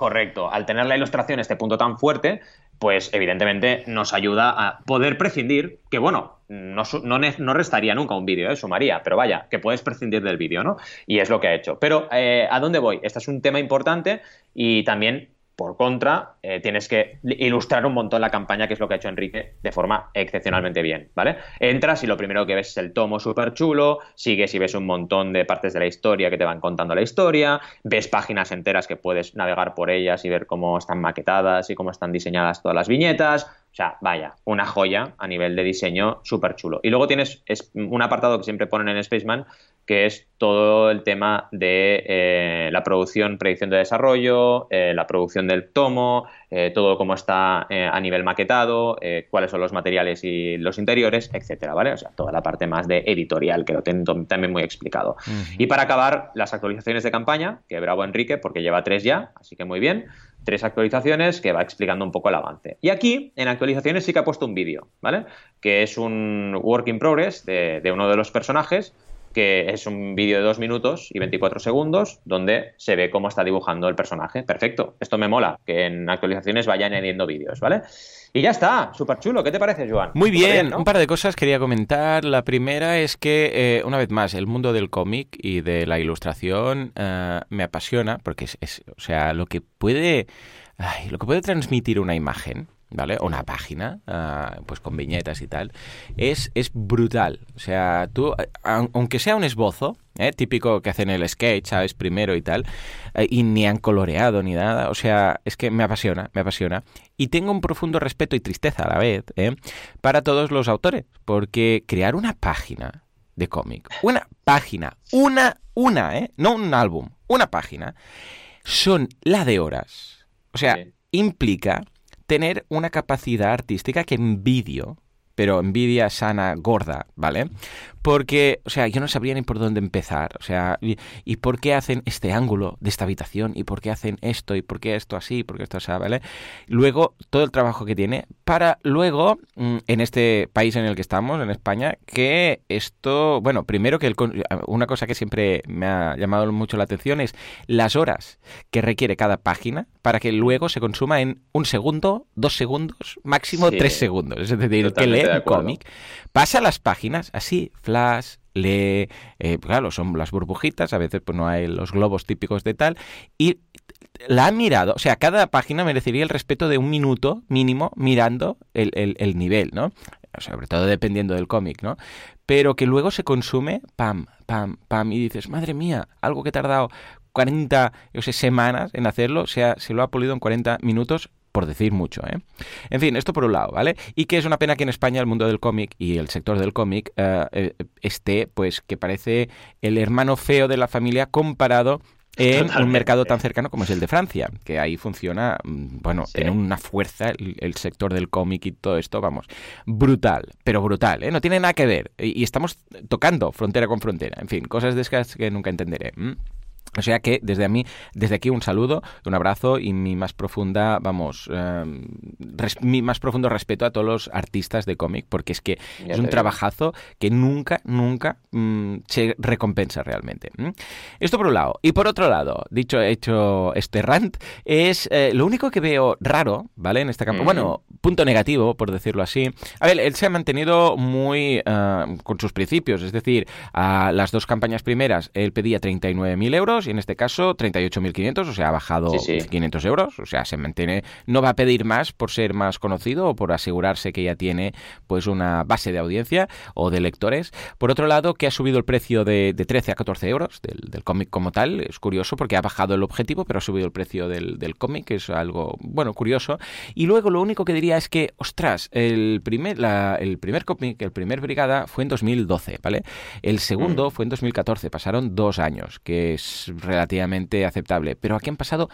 Correcto. Al tener la ilustración este punto tan fuerte, pues evidentemente nos ayuda a poder prescindir, que bueno, no, no, restaría nunca un vídeo, ¿eh? sumaría, pero vaya, que puedes prescindir del vídeo, ¿no? Y es lo que ha hecho. Pero, eh, ¿a dónde voy? Este es un tema importante y también por contra, eh, tienes que ilustrar un montón la campaña, que es lo que ha hecho Enrique de forma excepcionalmente bien, ¿vale? Entras y lo primero que ves es el tomo súper chulo, sigues y ves un montón de partes de la historia que te van contando la historia, ves páginas enteras que puedes navegar por ellas y ver cómo están maquetadas y cómo están diseñadas todas las viñetas, o sea, vaya, una joya a nivel de diseño súper chulo. Y luego tienes un apartado que siempre ponen en Spaceman, que es todo el tema de eh, la producción, predicción de desarrollo, eh, la producción del tomo, eh, todo cómo está a nivel maquetado, cuáles son los materiales y los interiores, etcétera, ¿vale? O sea, toda la parte más de editorial, que lo tengo también muy explicado. Y para acabar, las actualizaciones de campaña, que bravo Enrique, porque lleva tres ya, así que muy bien tres actualizaciones que va explicando un poco el avance. Y aquí, en actualizaciones, sí que ha puesto un vídeo, ¿vale? Que es un work in progress de, de uno de los personajes que es un vídeo de 2 minutos y 24 segundos donde se ve cómo está dibujando el personaje. Perfecto, esto me mola, que en actualizaciones vayan añadiendo vídeos, ¿vale? Y ya está, súper chulo. ¿Qué te parece, Joan? Muy bien, un par de cosas quería comentar. La primera es que, eh, una vez más, el mundo del cómic y de la ilustración eh, me apasiona porque es, o sea, lo que puede, lo que puede transmitir una imagen ¿vale? Una página, ah, pues con viñetas y tal, es, es brutal. O sea, tú, aunque sea un esbozo, ¿eh? típico que hacen el sketch, ¿sabes? Primero y tal, eh, y ni han coloreado ni nada, o sea, es que me apasiona, me apasiona. Y tengo un profundo respeto y tristeza a la vez, ¿eh? Para todos los autores, porque crear una página de cómic, una página, una, una, ¿eh? No un álbum, una página, son la de horas. O sea, implica tener una capacidad artística que envidio, pero envidia sana, gorda, ¿vale? Porque, o sea, yo no sabría ni por dónde empezar. O sea, y, por qué hacen este ángulo de esta habitación? ¿Y por qué hacen esto? ¿Y por qué esto así? ¿Por qué esto así? ¿Vale? Luego, todo el trabajo que tiene para luego, mm, en este país en el que estamos, en España, que esto, bueno, primero que una cosa que siempre me ha llamado mucho la atención es las horas que requiere cada página para que luego se consuma en un segundo, dos segundos, máximo tres segundos. Es decir, que un cómic, pasa las páginas así, flash, lee, eh, claro, son las burbujitas, a veces pues no hay los globos típicos de tal, y la ha mirado, o sea, cada página merecería el respeto de un minuto mínimo mirando el, el, nivel, ¿no? Sobre todo dependiendo del cómic, ¿no? Pero que luego se consume, pam, pam, pam, y dices, madre mía, algo que he tardado 40 yo sé, semanas en hacerlo, se lo ha polido en 40 minutos, por decir mucho. ¿eh? En fin, esto por un lado, ¿vale? Y que es una pena que en España el mundo del cómic y el sector del cómic eh, eh, esté, pues, que parece el hermano feo de la familia comparado en un mercado tan cercano como es el de Francia, que ahí funciona, mm, bueno, tiene una fuerza el, sector del cómic y todo esto, vamos, brutal, pero brutal, ¿eh? No tiene nada que ver. Y, estamos tocando frontera con frontera, en fin, cosas de esas que nunca entenderé. O sea que desde a mí, desde aquí un saludo, un abrazo y mi más profunda, vamos, em, mi más profundo respeto a todos los artistas de cómic, porque es que es un trabajazo que nunca, nunca mm, se recompensa realmente. Esto por un lado. Y por otro lado, dicho hecho este rant, es eh, lo único que veo raro, ¿vale? En este campo. Bueno, punto negativo, por decirlo así. A ver, él se ha mantenido muy eh, con sus principios, es decir, a las dos campañas primeras él pedía 39.000 euros y en este caso 38.500, o sea, ha bajado 500 euros, o sea, se mantiene, no va a pedir más por ser más conocido o por asegurarse que ya tiene pues una base de audiencia o de lectores. Por otro lado, que ha subido el precio de, 13 a 14 euros del, cómic como tal, es curioso porque ha bajado el objetivo, pero ha subido el precio del, del cómic, es algo, bueno, curioso. Y luego lo único que diría es que, ostras, el primer, la, el primer cómic, el primer Brigada fue en 2012, ¿vale? El segundo mm. fue en 2014, pasaron dos años, que es relativamente aceptable. Pero aquí han pasado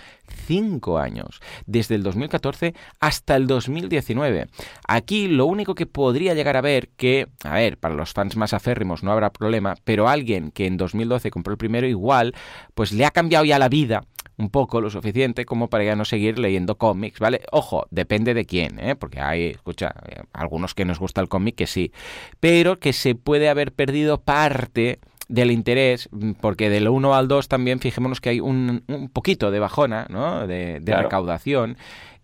cinco años, desde el 2014 hasta el 2019. Aquí lo único que podría llegar a ver que, a ver, para los fans más aférrimos no habrá problema, pero alguien que en 2012 compró el primero igual, pues le ha cambiado ya la vida un poco lo suficiente como para ya no seguir leyendo cómics, ¿vale? Ojo, depende de quién, ¿eh? Porque hay, escucha, eh, algunos que nos gusta el cómic que sí, pero que se puede haber perdido parte del interés, mm, porque del 1 al 2 también fijémonos que hay un, un poquito de bajona, ¿no? De, de recaudación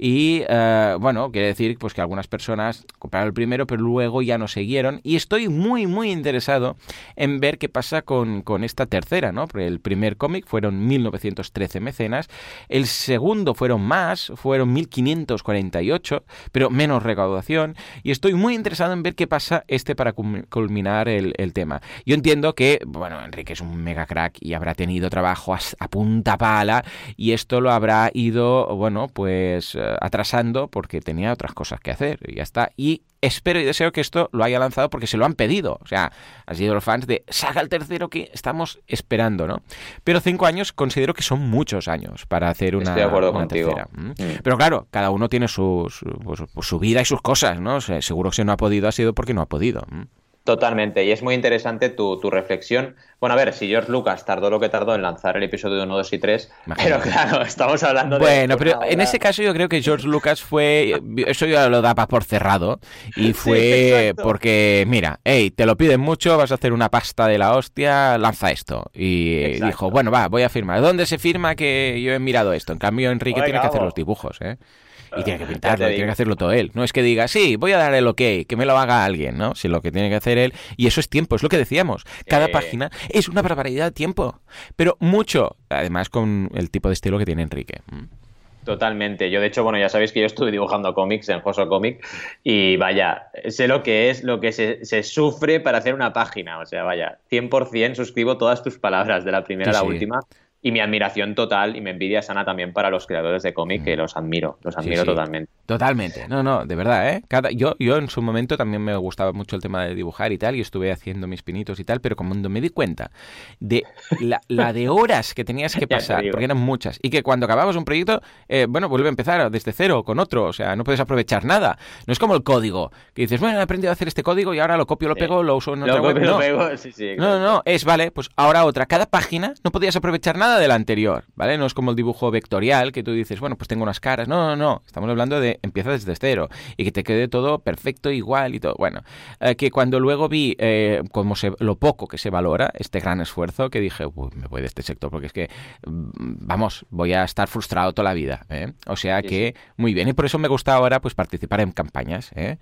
y eh, bueno, quiere decir pues que algunas personas compraron el primero, pero luego ya no siguieron. Y estoy muy, muy interesado en ver qué pasa con, esta tercera, ¿no? Porque el primer cómic fueron 1913 mecenas, el segundo fueron más, fueron 1548, pero menos recaudación. Y estoy muy interesado en ver qué pasa este para culminar el, tema. Yo entiendo que, bueno, Enrique es un mega crack y habrá tenido trabajo a, a punta pala y esto lo habrá ido, bueno, pues eh, atrasando porque tenía otras cosas que hacer y ya está. Y espero y deseo que esto lo haya lanzado porque se lo han pedido. O sea, han sido los fans de saga el tercero que estamos esperando, ¿no? Pero cinco años considero que son muchos años para hacer una, Estoy de acuerdo contigo. Mm. Pero claro, cada uno tiene sus, pues, pues, su vida y sus cosas, ¿no? seguro que si no ha podido ha sido porque no ha podido. Totalmente, y es muy interesante tu, tu, reflexión. Bueno, a ver, si George Lucas tardó lo que tardó en lanzar el episodio 1, 2 y 3, pero claro, estamos hablando de... Bueno, pero en ese caso yo creo que George Lucas fue, eso ya lo daba por cerrado, y fue porque, mira, hey, te lo piden mucho, vas a hacer una pasta de la hostia, lanza esto. Y dijo, bueno, va, voy a firmar. ¿Dónde se firma que yo he mirado esto? En cambio, Enrique tiene que hacer los dibujos, ¿eh? Y tiene que pintarlo, tiene que hacerlo todo él. No es que diga, sí, voy a dar el ok, que me lo haga alguien, ¿no? Si lo que tiene que hacer él. Y eso es tiempo, es lo que decíamos. Cada página es una barbaridad de tiempo. Pero mucho, además con el tipo de estilo que tiene Enrique. Mm. Totalmente. Yo, de hecho, bueno, ya sabéis que yo estuve dibujando cómics en Joso Comic y vaya, sé lo que es, lo que se, se, sufre para hacer una página. O sea, vaya, 100% suscribo todas tus palabras, de la primera a la última y mi admiración total y mi envidia sana también para los creadores de cómic, que mm. los admiro, los admiro totalmente. Totalmente, no, no, de verdad, ¿eh? Cada, yo, yo en su momento también me gustaba mucho el tema de dibujar y tal, y estuve haciendo mis pinitos y tal, pero cuando me di cuenta de la, de horas que tenías que pasar, porque eran muchas, y que cuando acababas un proyecto, eh, bueno, vuelve a empezar desde cero con otro, o sea, no puedes aprovechar nada. No es como el código, que dices, bueno, he aprendido a hacer este código y ahora lo copio, lo pego, lo uso en otra web. No. no, no, es, vale, pues ahora otra. Cada página no podías aprovechar nada de la anterior, ¿vale? No es como el dibujo vectorial que tú dices, bueno, pues tengo unas caras. No, no, no. Estamos hablando de empieza desde cero y que te quede todo perfecto, igual y todo. Bueno, eh, que cuando luego vi eh, como se, lo poco que se valora este gran esfuerzo, que dije, Uy, me voy de este sector porque es que, mm, vamos, voy a estar frustrado toda la vida. ¿eh? O sea que, muy bien. Y por eso me gusta ahora pues participar en campañas. ¿eh?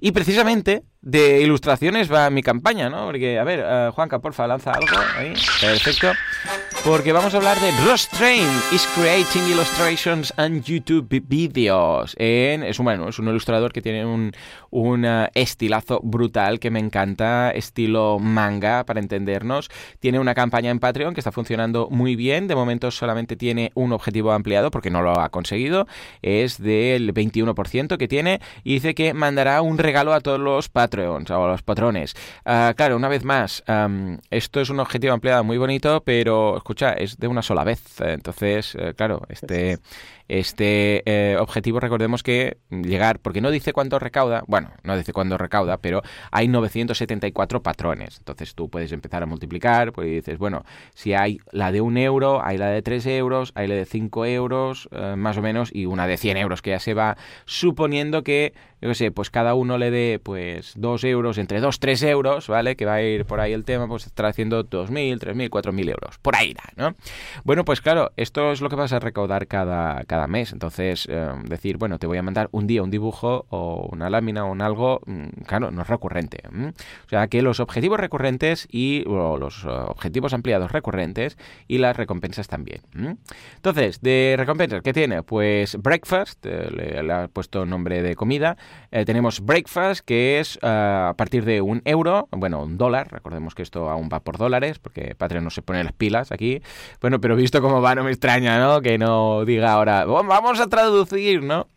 Y precisamente de ilustraciones va mi campaña, ¿no? Porque, a ver, uh, Juanca, porfa, lanza algo ahí. Perfecto. Porque vamos a hablar de Ross Train is creating illustrations and YouTube videos. Es, un, bueno, es un ilustrador que tiene un, un uh, estilazo brutal que me encanta, estilo manga, para entendernos. Tiene una campaña en Patreon que está funcionando muy bien. De momento solamente tiene un objetivo ampliado porque no lo ha conseguido. Es del 21% que tiene y dice que mandará un regalo a todos los patrones Patreons o a los patrones. Ah, claro, una vez más, esto es un objetivo ampliado muy bonito, pero escucha, es de una sola vez. Entonces, eh, claro, este este eh, objetivo, recordemos que llegar, porque no dice cuánto recauda, bueno, no dice cuánto recauda, pero hay 974 patrones. Entonces tú puedes empezar a multiplicar, pues dices, bueno, si hay la de un euro, hay la de 3 euros, hay la de 5 euros, eh, más o menos, y una de 100 euros que ya se va suponiendo que yo qué sé, pues cada uno le dé pues 2 euros, entre 2, 3 euros, ¿vale? Que va a ir por ahí el tema, pues estará haciendo 2.000, 3.000, 4.000 euros. Por ahí, ¿no? Bueno, pues claro, esto es lo que vas a recaudar cada, cada mes. Entonces, eh, decir, bueno, te voy a mandar un día un dibujo o una lámina o un algo, mm, claro, no es recurrente. O sea, que los objetivos recurrentes y los eh, objetivos ampliados recurrentes y las recompensas también. Entonces, de recompensas, ¿qué tiene? Pues breakfast, eh, le, le ha puesto nombre de comida. Tenemos Breakfast, que es a partir de un euro, bueno, un dólar, recordemos que esto aún va por dólares, porque Patreon no se pone las pilas aquí. Bueno, pero visto cómo va, no me extraña, ¿no? Que no diga ahora, vamos a traducir, ¿no?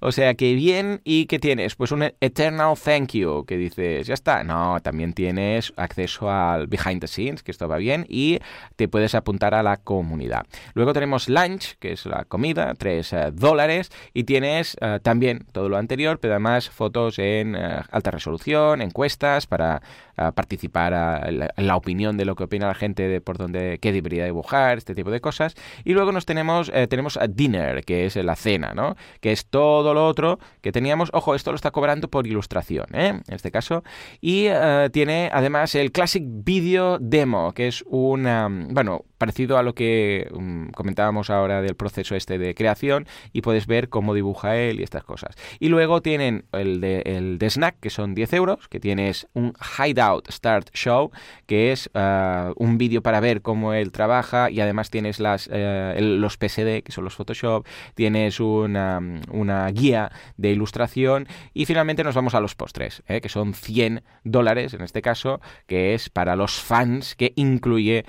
O sea, que bien, ¿y qué tienes? Pues un Eternal Thank You, que dices, ya está. No, también tienes acceso al Behind the Scenes, que esto va bien, y te puedes apuntar a la comunidad. Luego tenemos Lunch, que es la comida, 3 eh, dólares, y tienes también todo lo anterior, pero además fotos en eh, alta resolución, encuestas para eh, participar en la, opinión de lo que opina la gente de por dónde, qué debería dibujar, este tipo de cosas. Y luego nos tenemos, eh, tenemos a dinner, que es la cena, ¿no? Que es todo lo otro que teníamos. Ojo, esto lo está cobrando por ilustración, En este caso. Y tiene además el Classic Video Demo, que es una, bueno, parecido a lo que mm, comentábamos ahora del proceso este de creación y puedes ver cómo dibuja él y estas cosas. Y luego tienen el de, el de Snack, que son 10 euros, que tienes un Hideout Start Show, que es ah, un vídeo para ver cómo él trabaja y además tienes las, eh, los PSD, que son los Photoshop, tienes una, una, guía de ilustración y finalmente nos vamos a los postres, eh, que son 100 dólares en este caso, que es para los fans, que incluye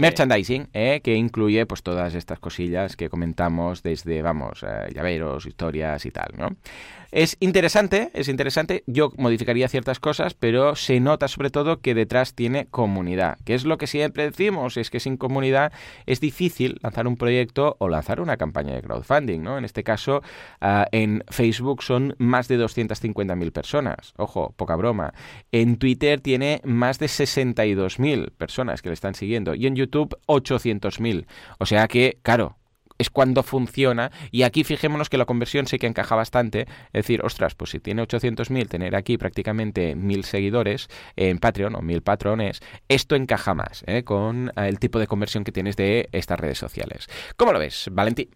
merchandising, eh, que incluye pues todas estas cosillas que comentamos desde, vamos, llaveros, historias y tal, ¿no? Es interesante, es interesante. Yo modificaría ciertas cosas, pero se nota sobre todo que detrás tiene comunidad, que es lo que siempre decimos, es que sin comunidad es difícil lanzar un proyecto o lanzar una campaña de crowdfunding, ¿no? En este caso, ah, en Facebook son más de 250.000 personas. Ojo, poca broma. En Twitter tiene más de 62.000 personas que le están siguiendo y en YouTube 800.000. O sea que, claro, es cuando funciona. Y aquí fijémonos que la conversión sí que encaja bastante. Es decir, ostras, pues si tiene 800.000, tener aquí prácticamente 1.000 seguidores en Patreon o 1.000 patrones, esto encaja más ¿eh? con el tipo de conversión que tienes de estas redes sociales. ¿Cómo lo ves, Valentín?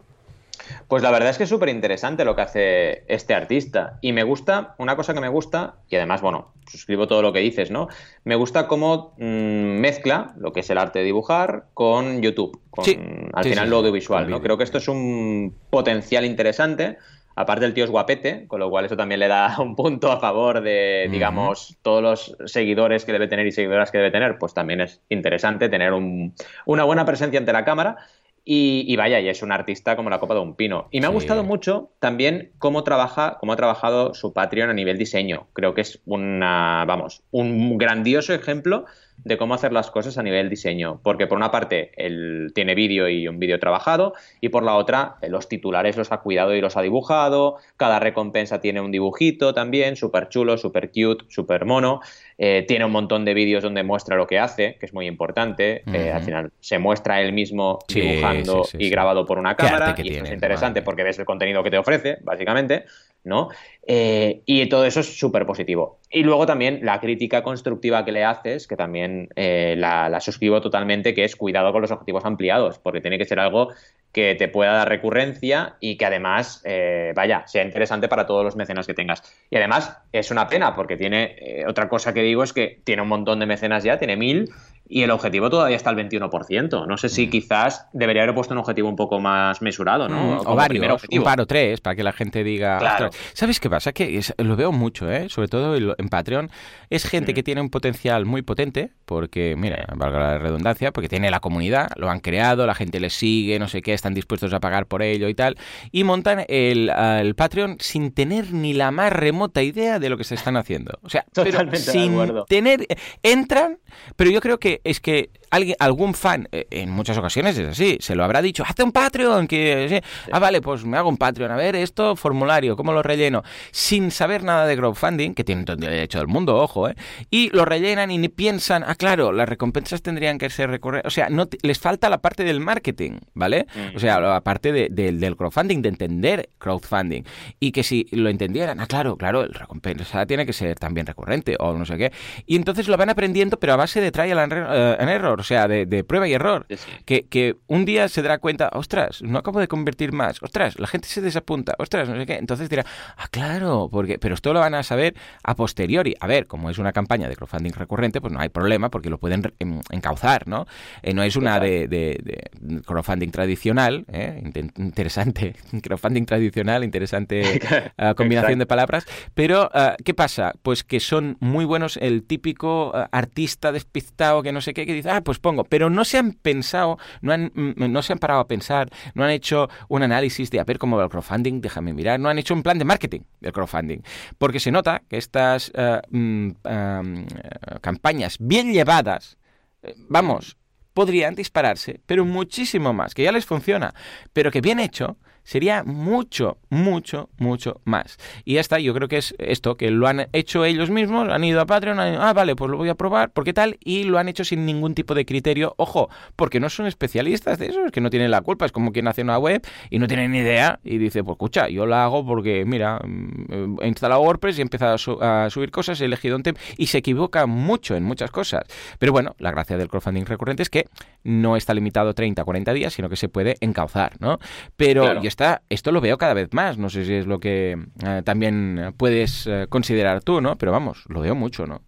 Pues la verdad es que es súper interesante lo que hace este artista. Y me gusta, una cosa que me gusta, y además, bueno, suscribo todo lo que dices, ¿no? Me gusta cómo mm, mezcla lo que es el arte de dibujar con YouTube, con al final lo audiovisual, ¿no? Creo que esto es un potencial interesante. Aparte el tío es guapete, con lo cual eso también le da un punto a favor de, digamos, todos los seguidores que debe tener y seguidoras que debe tener, pues también es interesante tener una buena presencia ante la cámara. Y, vaya, y es un artista como la copa de un pino. Y me ha gustado mucho también cómo trabaja, cómo ha trabajado su Patreon a nivel diseño. Creo que es una, vamos, un grandioso ejemplo de cómo hacer las cosas a nivel diseño. Porque por una parte él tiene vídeo y un vídeo trabajado y por la otra eh, los titulares los ha cuidado y los ha dibujado. Cada recompensa tiene un dibujito también, súper chulo, súper cute, súper mono. Eh, tiene un montón de vídeos donde muestra lo que hace, que es muy importante. Eh, al final se muestra él mismo dibujando y grabado por una cámara. y eso es interesante porque ves el contenido que te ofrece, básicamente. ¿no? Eh, y todo eso es súper positivo. Y luego también la crítica constructiva que le haces, que también eh, la, suscribo totalmente, que es cuidado con los objetivos ampliados, porque tiene que ser algo que te pueda dar recurrencia y que además, eh, vaya, sea interesante para todos los mecenas que tengas. Y además es una pena, porque tiene, otra cosa que digo es que tiene un montón de mecenas ya, tiene mil, y el objetivo todavía está al 21%. No sé si quizás debería haber puesto un objetivo un poco más mesurado, ¿no? Mm, o varios, un par o tres, para que la gente diga... ¿Sabes qué pasa? Que lo veo mucho, ¿eh? sobre todo en Patreon. Es gente mm. que tiene un potencial muy potente, porque, mira, valga la redundancia, porque tiene la comunidad, lo han creado, la gente les sigue, no sé qué, están dispuestos a pagar por ello y tal, y montan el, el Patreon sin tener ni la más remota idea de lo que se están haciendo. O sea, sin tener... Entran, pero yo creo que es que alguien, algún fan, eh, en muchas ocasiones es así, se lo habrá dicho, hazte un Patreon, que ah, vale, pues me hago un Patreon, a ver, esto, formulario, ¿cómo lo relleno? Sin saber nada de crowdfunding, que tienen todo el derecho del mundo, ojo, ¿eh? Y lo rellenan y ni piensan, ah, claro, las recompensas tendrían que ser recurrentes, o sea, no les falta la parte del marketing, ¿vale? O sea, la parte del crowdfunding, de entender crowdfunding. Y que si lo entendieran, ah, claro, claro, el recompensa tiene que ser también recurrente, o no sé qué. Y entonces lo van aprendiendo, pero a base de trial and eh, error, sea, de, prueba y error. Que, que, un día se dará cuenta, ostras, no acabo de convertir más, ostras, la gente se desapunta, ostras, no sé qué. Entonces dirá, ah, claro, porque, pero esto lo van a saber a posteriori. A ver, como es una campaña de crowdfunding recurrente, pues no hay problema porque lo pueden encauzar, ¿no? Eh, no es una de, crowdfunding tradicional, ¿eh? interesante, crowdfunding tradicional, interesante ah, combinación de palabras, pero ah, ¿qué pasa? Pues que son muy buenos el típico artista despistado que no sé qué, que dice, ah, pues pongo, pero no se han pensado, no, han, mm, no se han parado a pensar, no han hecho un análisis de a ver cómo va el crowdfunding, déjame mirar, no han hecho un plan de marketing del crowdfunding, porque se nota que estas eh, mm, eh, campañas bien llevadas, eh, vamos, podrían dispararse, pero muchísimo más, que ya les funciona, pero que bien hecho, sería mucho, mucho, mucho más. Y ya está, yo creo que es esto, que lo han hecho ellos mismos, han ido a Patreon, han ah, vale, pues lo voy a probar, ¿por qué tal? Y lo han hecho sin ningún tipo de criterio, ojo, porque no son especialistas de eso, es que no tienen la culpa, es como quien hace una web y no tienen ni idea y dice, pues escucha, yo la hago porque, mira, mm, he instalado WordPress y he empezado a, subir cosas, he elegido un tema y se equivoca mucho en muchas cosas. Pero bueno, la gracia del crowdfunding recurrente es que no está limitado a 30, 40 días, sino que se puede encauzar, ¿no? Pero esto lo veo cada vez más. No sé si es lo que eh, también puedes eh, considerar tú, ¿no? Pero vamos, lo veo mucho, ¿no?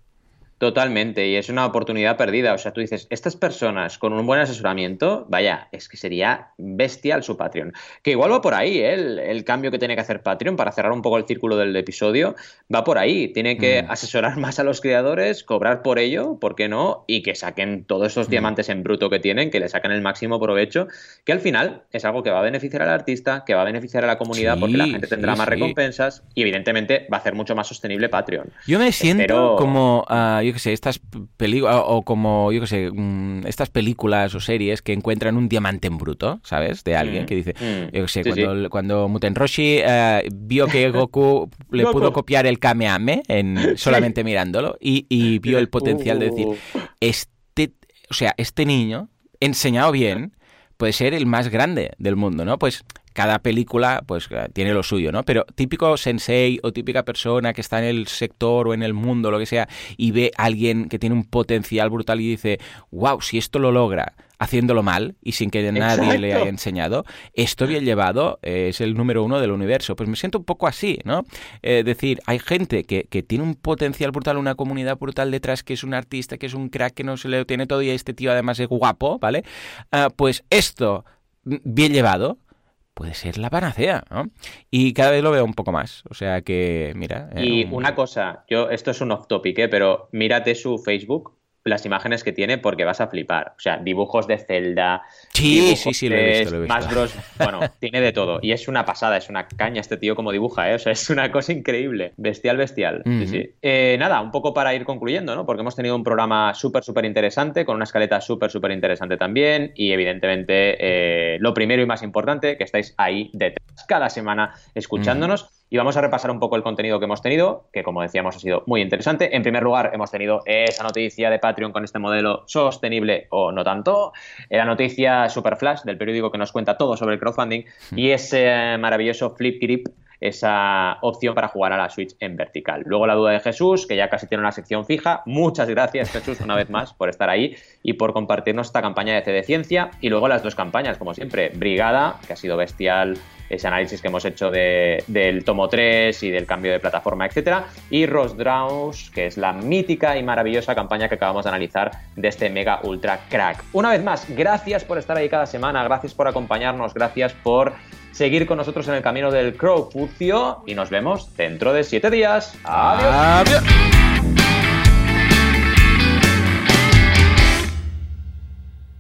Totalmente, y es una oportunidad perdida. O sea, tú dices, estas personas con un buen asesoramiento, vaya, es que sería bestial su Patreon. Que igual va por ahí, ¿eh? el, cambio que tiene que hacer Patreon para cerrar un poco el círculo del episodio, va por ahí. Tiene que mm. asesorar más a los creadores, cobrar por ello, ¿por qué no? Y que saquen todos esos mm. diamantes en bruto que tienen, que le saquen el máximo provecho, que al final es algo que va a beneficiar al artista, que va a beneficiar a la comunidad, porque la gente tendrá más recompensas y evidentemente va a hacer mucho más sostenible Patreon. Yo me siento como... yo qué sé, estas películas, o como, yo qué sé, mm, estas películas o series que encuentran un diamante en bruto, ¿sabes? De alguien mm, que dice, mm. yo qué sé, cuando, cuando Muten Roshi eh, vio que Goku le pudo copiar el Kameame en, solamente mirándolo y, vio el potencial de decir, este, o sea, este niño, enseñado bien, puede ser el más grande del mundo, ¿no? Pues cada película pues eh, tiene lo suyo, ¿no? Pero típico sensei o típica persona que está en el sector o en el mundo, lo que sea, y ve a alguien que tiene un potencial brutal y dice, wow, si esto lo logra haciéndolo mal y sin que nadie le haya enseñado, esto bien llevado es el número uno del universo. Pues me siento un poco así, ¿no? Es decir, hay gente que, que, tiene un potencial brutal, una comunidad brutal detrás, que es un artista, que es un crack, que no se le tiene todo y este tío además es guapo, ¿vale? Ah, pues esto bien llevado puede ser la panacea, ¿no? Y cada vez lo veo un poco más. O sea que, mira. y una cosa, yo, esto es un off topic, ¿eh? pero mírate su Facebook las imágenes que tiene porque vas a flipar. O sea, dibujos de Zelda. Sí, sí, sí, lo he visto, Más Bros. Bueno, tiene de todo. Y es una pasada, es una caña este tío como dibuja, ¿eh? O sea, es una cosa increíble. Bestial, bestial. Sí, sí. Eh, nada, un poco para ir concluyendo, ¿no? Porque hemos tenido un programa súper, súper interesante, con una escaleta súper, súper interesante también. Y evidentemente, eh, lo primero y más importante, que estáis ahí detrás cada semana escuchándonos y vamos a repasar un poco el contenido que hemos tenido, que como decíamos ha sido muy interesante. En primer lugar, hemos tenido esa noticia de Patreon con este modelo sostenible o no tanto, la noticia super flash del periódico que nos cuenta todo sobre el crowdfunding y ese maravilloso flip grip esa opción para jugar a la Switch en vertical. Luego la duda de Jesús, que ya casi tiene una sección fija. Muchas gracias Jesús una vez más por estar ahí y por compartirnos esta campaña de CD Ciencia. Y luego las dos campañas, como siempre, Brigada, que ha sido bestial ese análisis que hemos hecho del tomo 3 y del cambio de plataforma, etcétera, y Rosdraus, que es la mítica y maravillosa campaña que acabamos de analizar de este Mega Ultra Crack. Una vez más, gracias por estar ahí cada semana, gracias por acompañarnos, gracias por seguir con nosotros en el camino del Crowfucio y nos vemos dentro de 7 días. Adiós.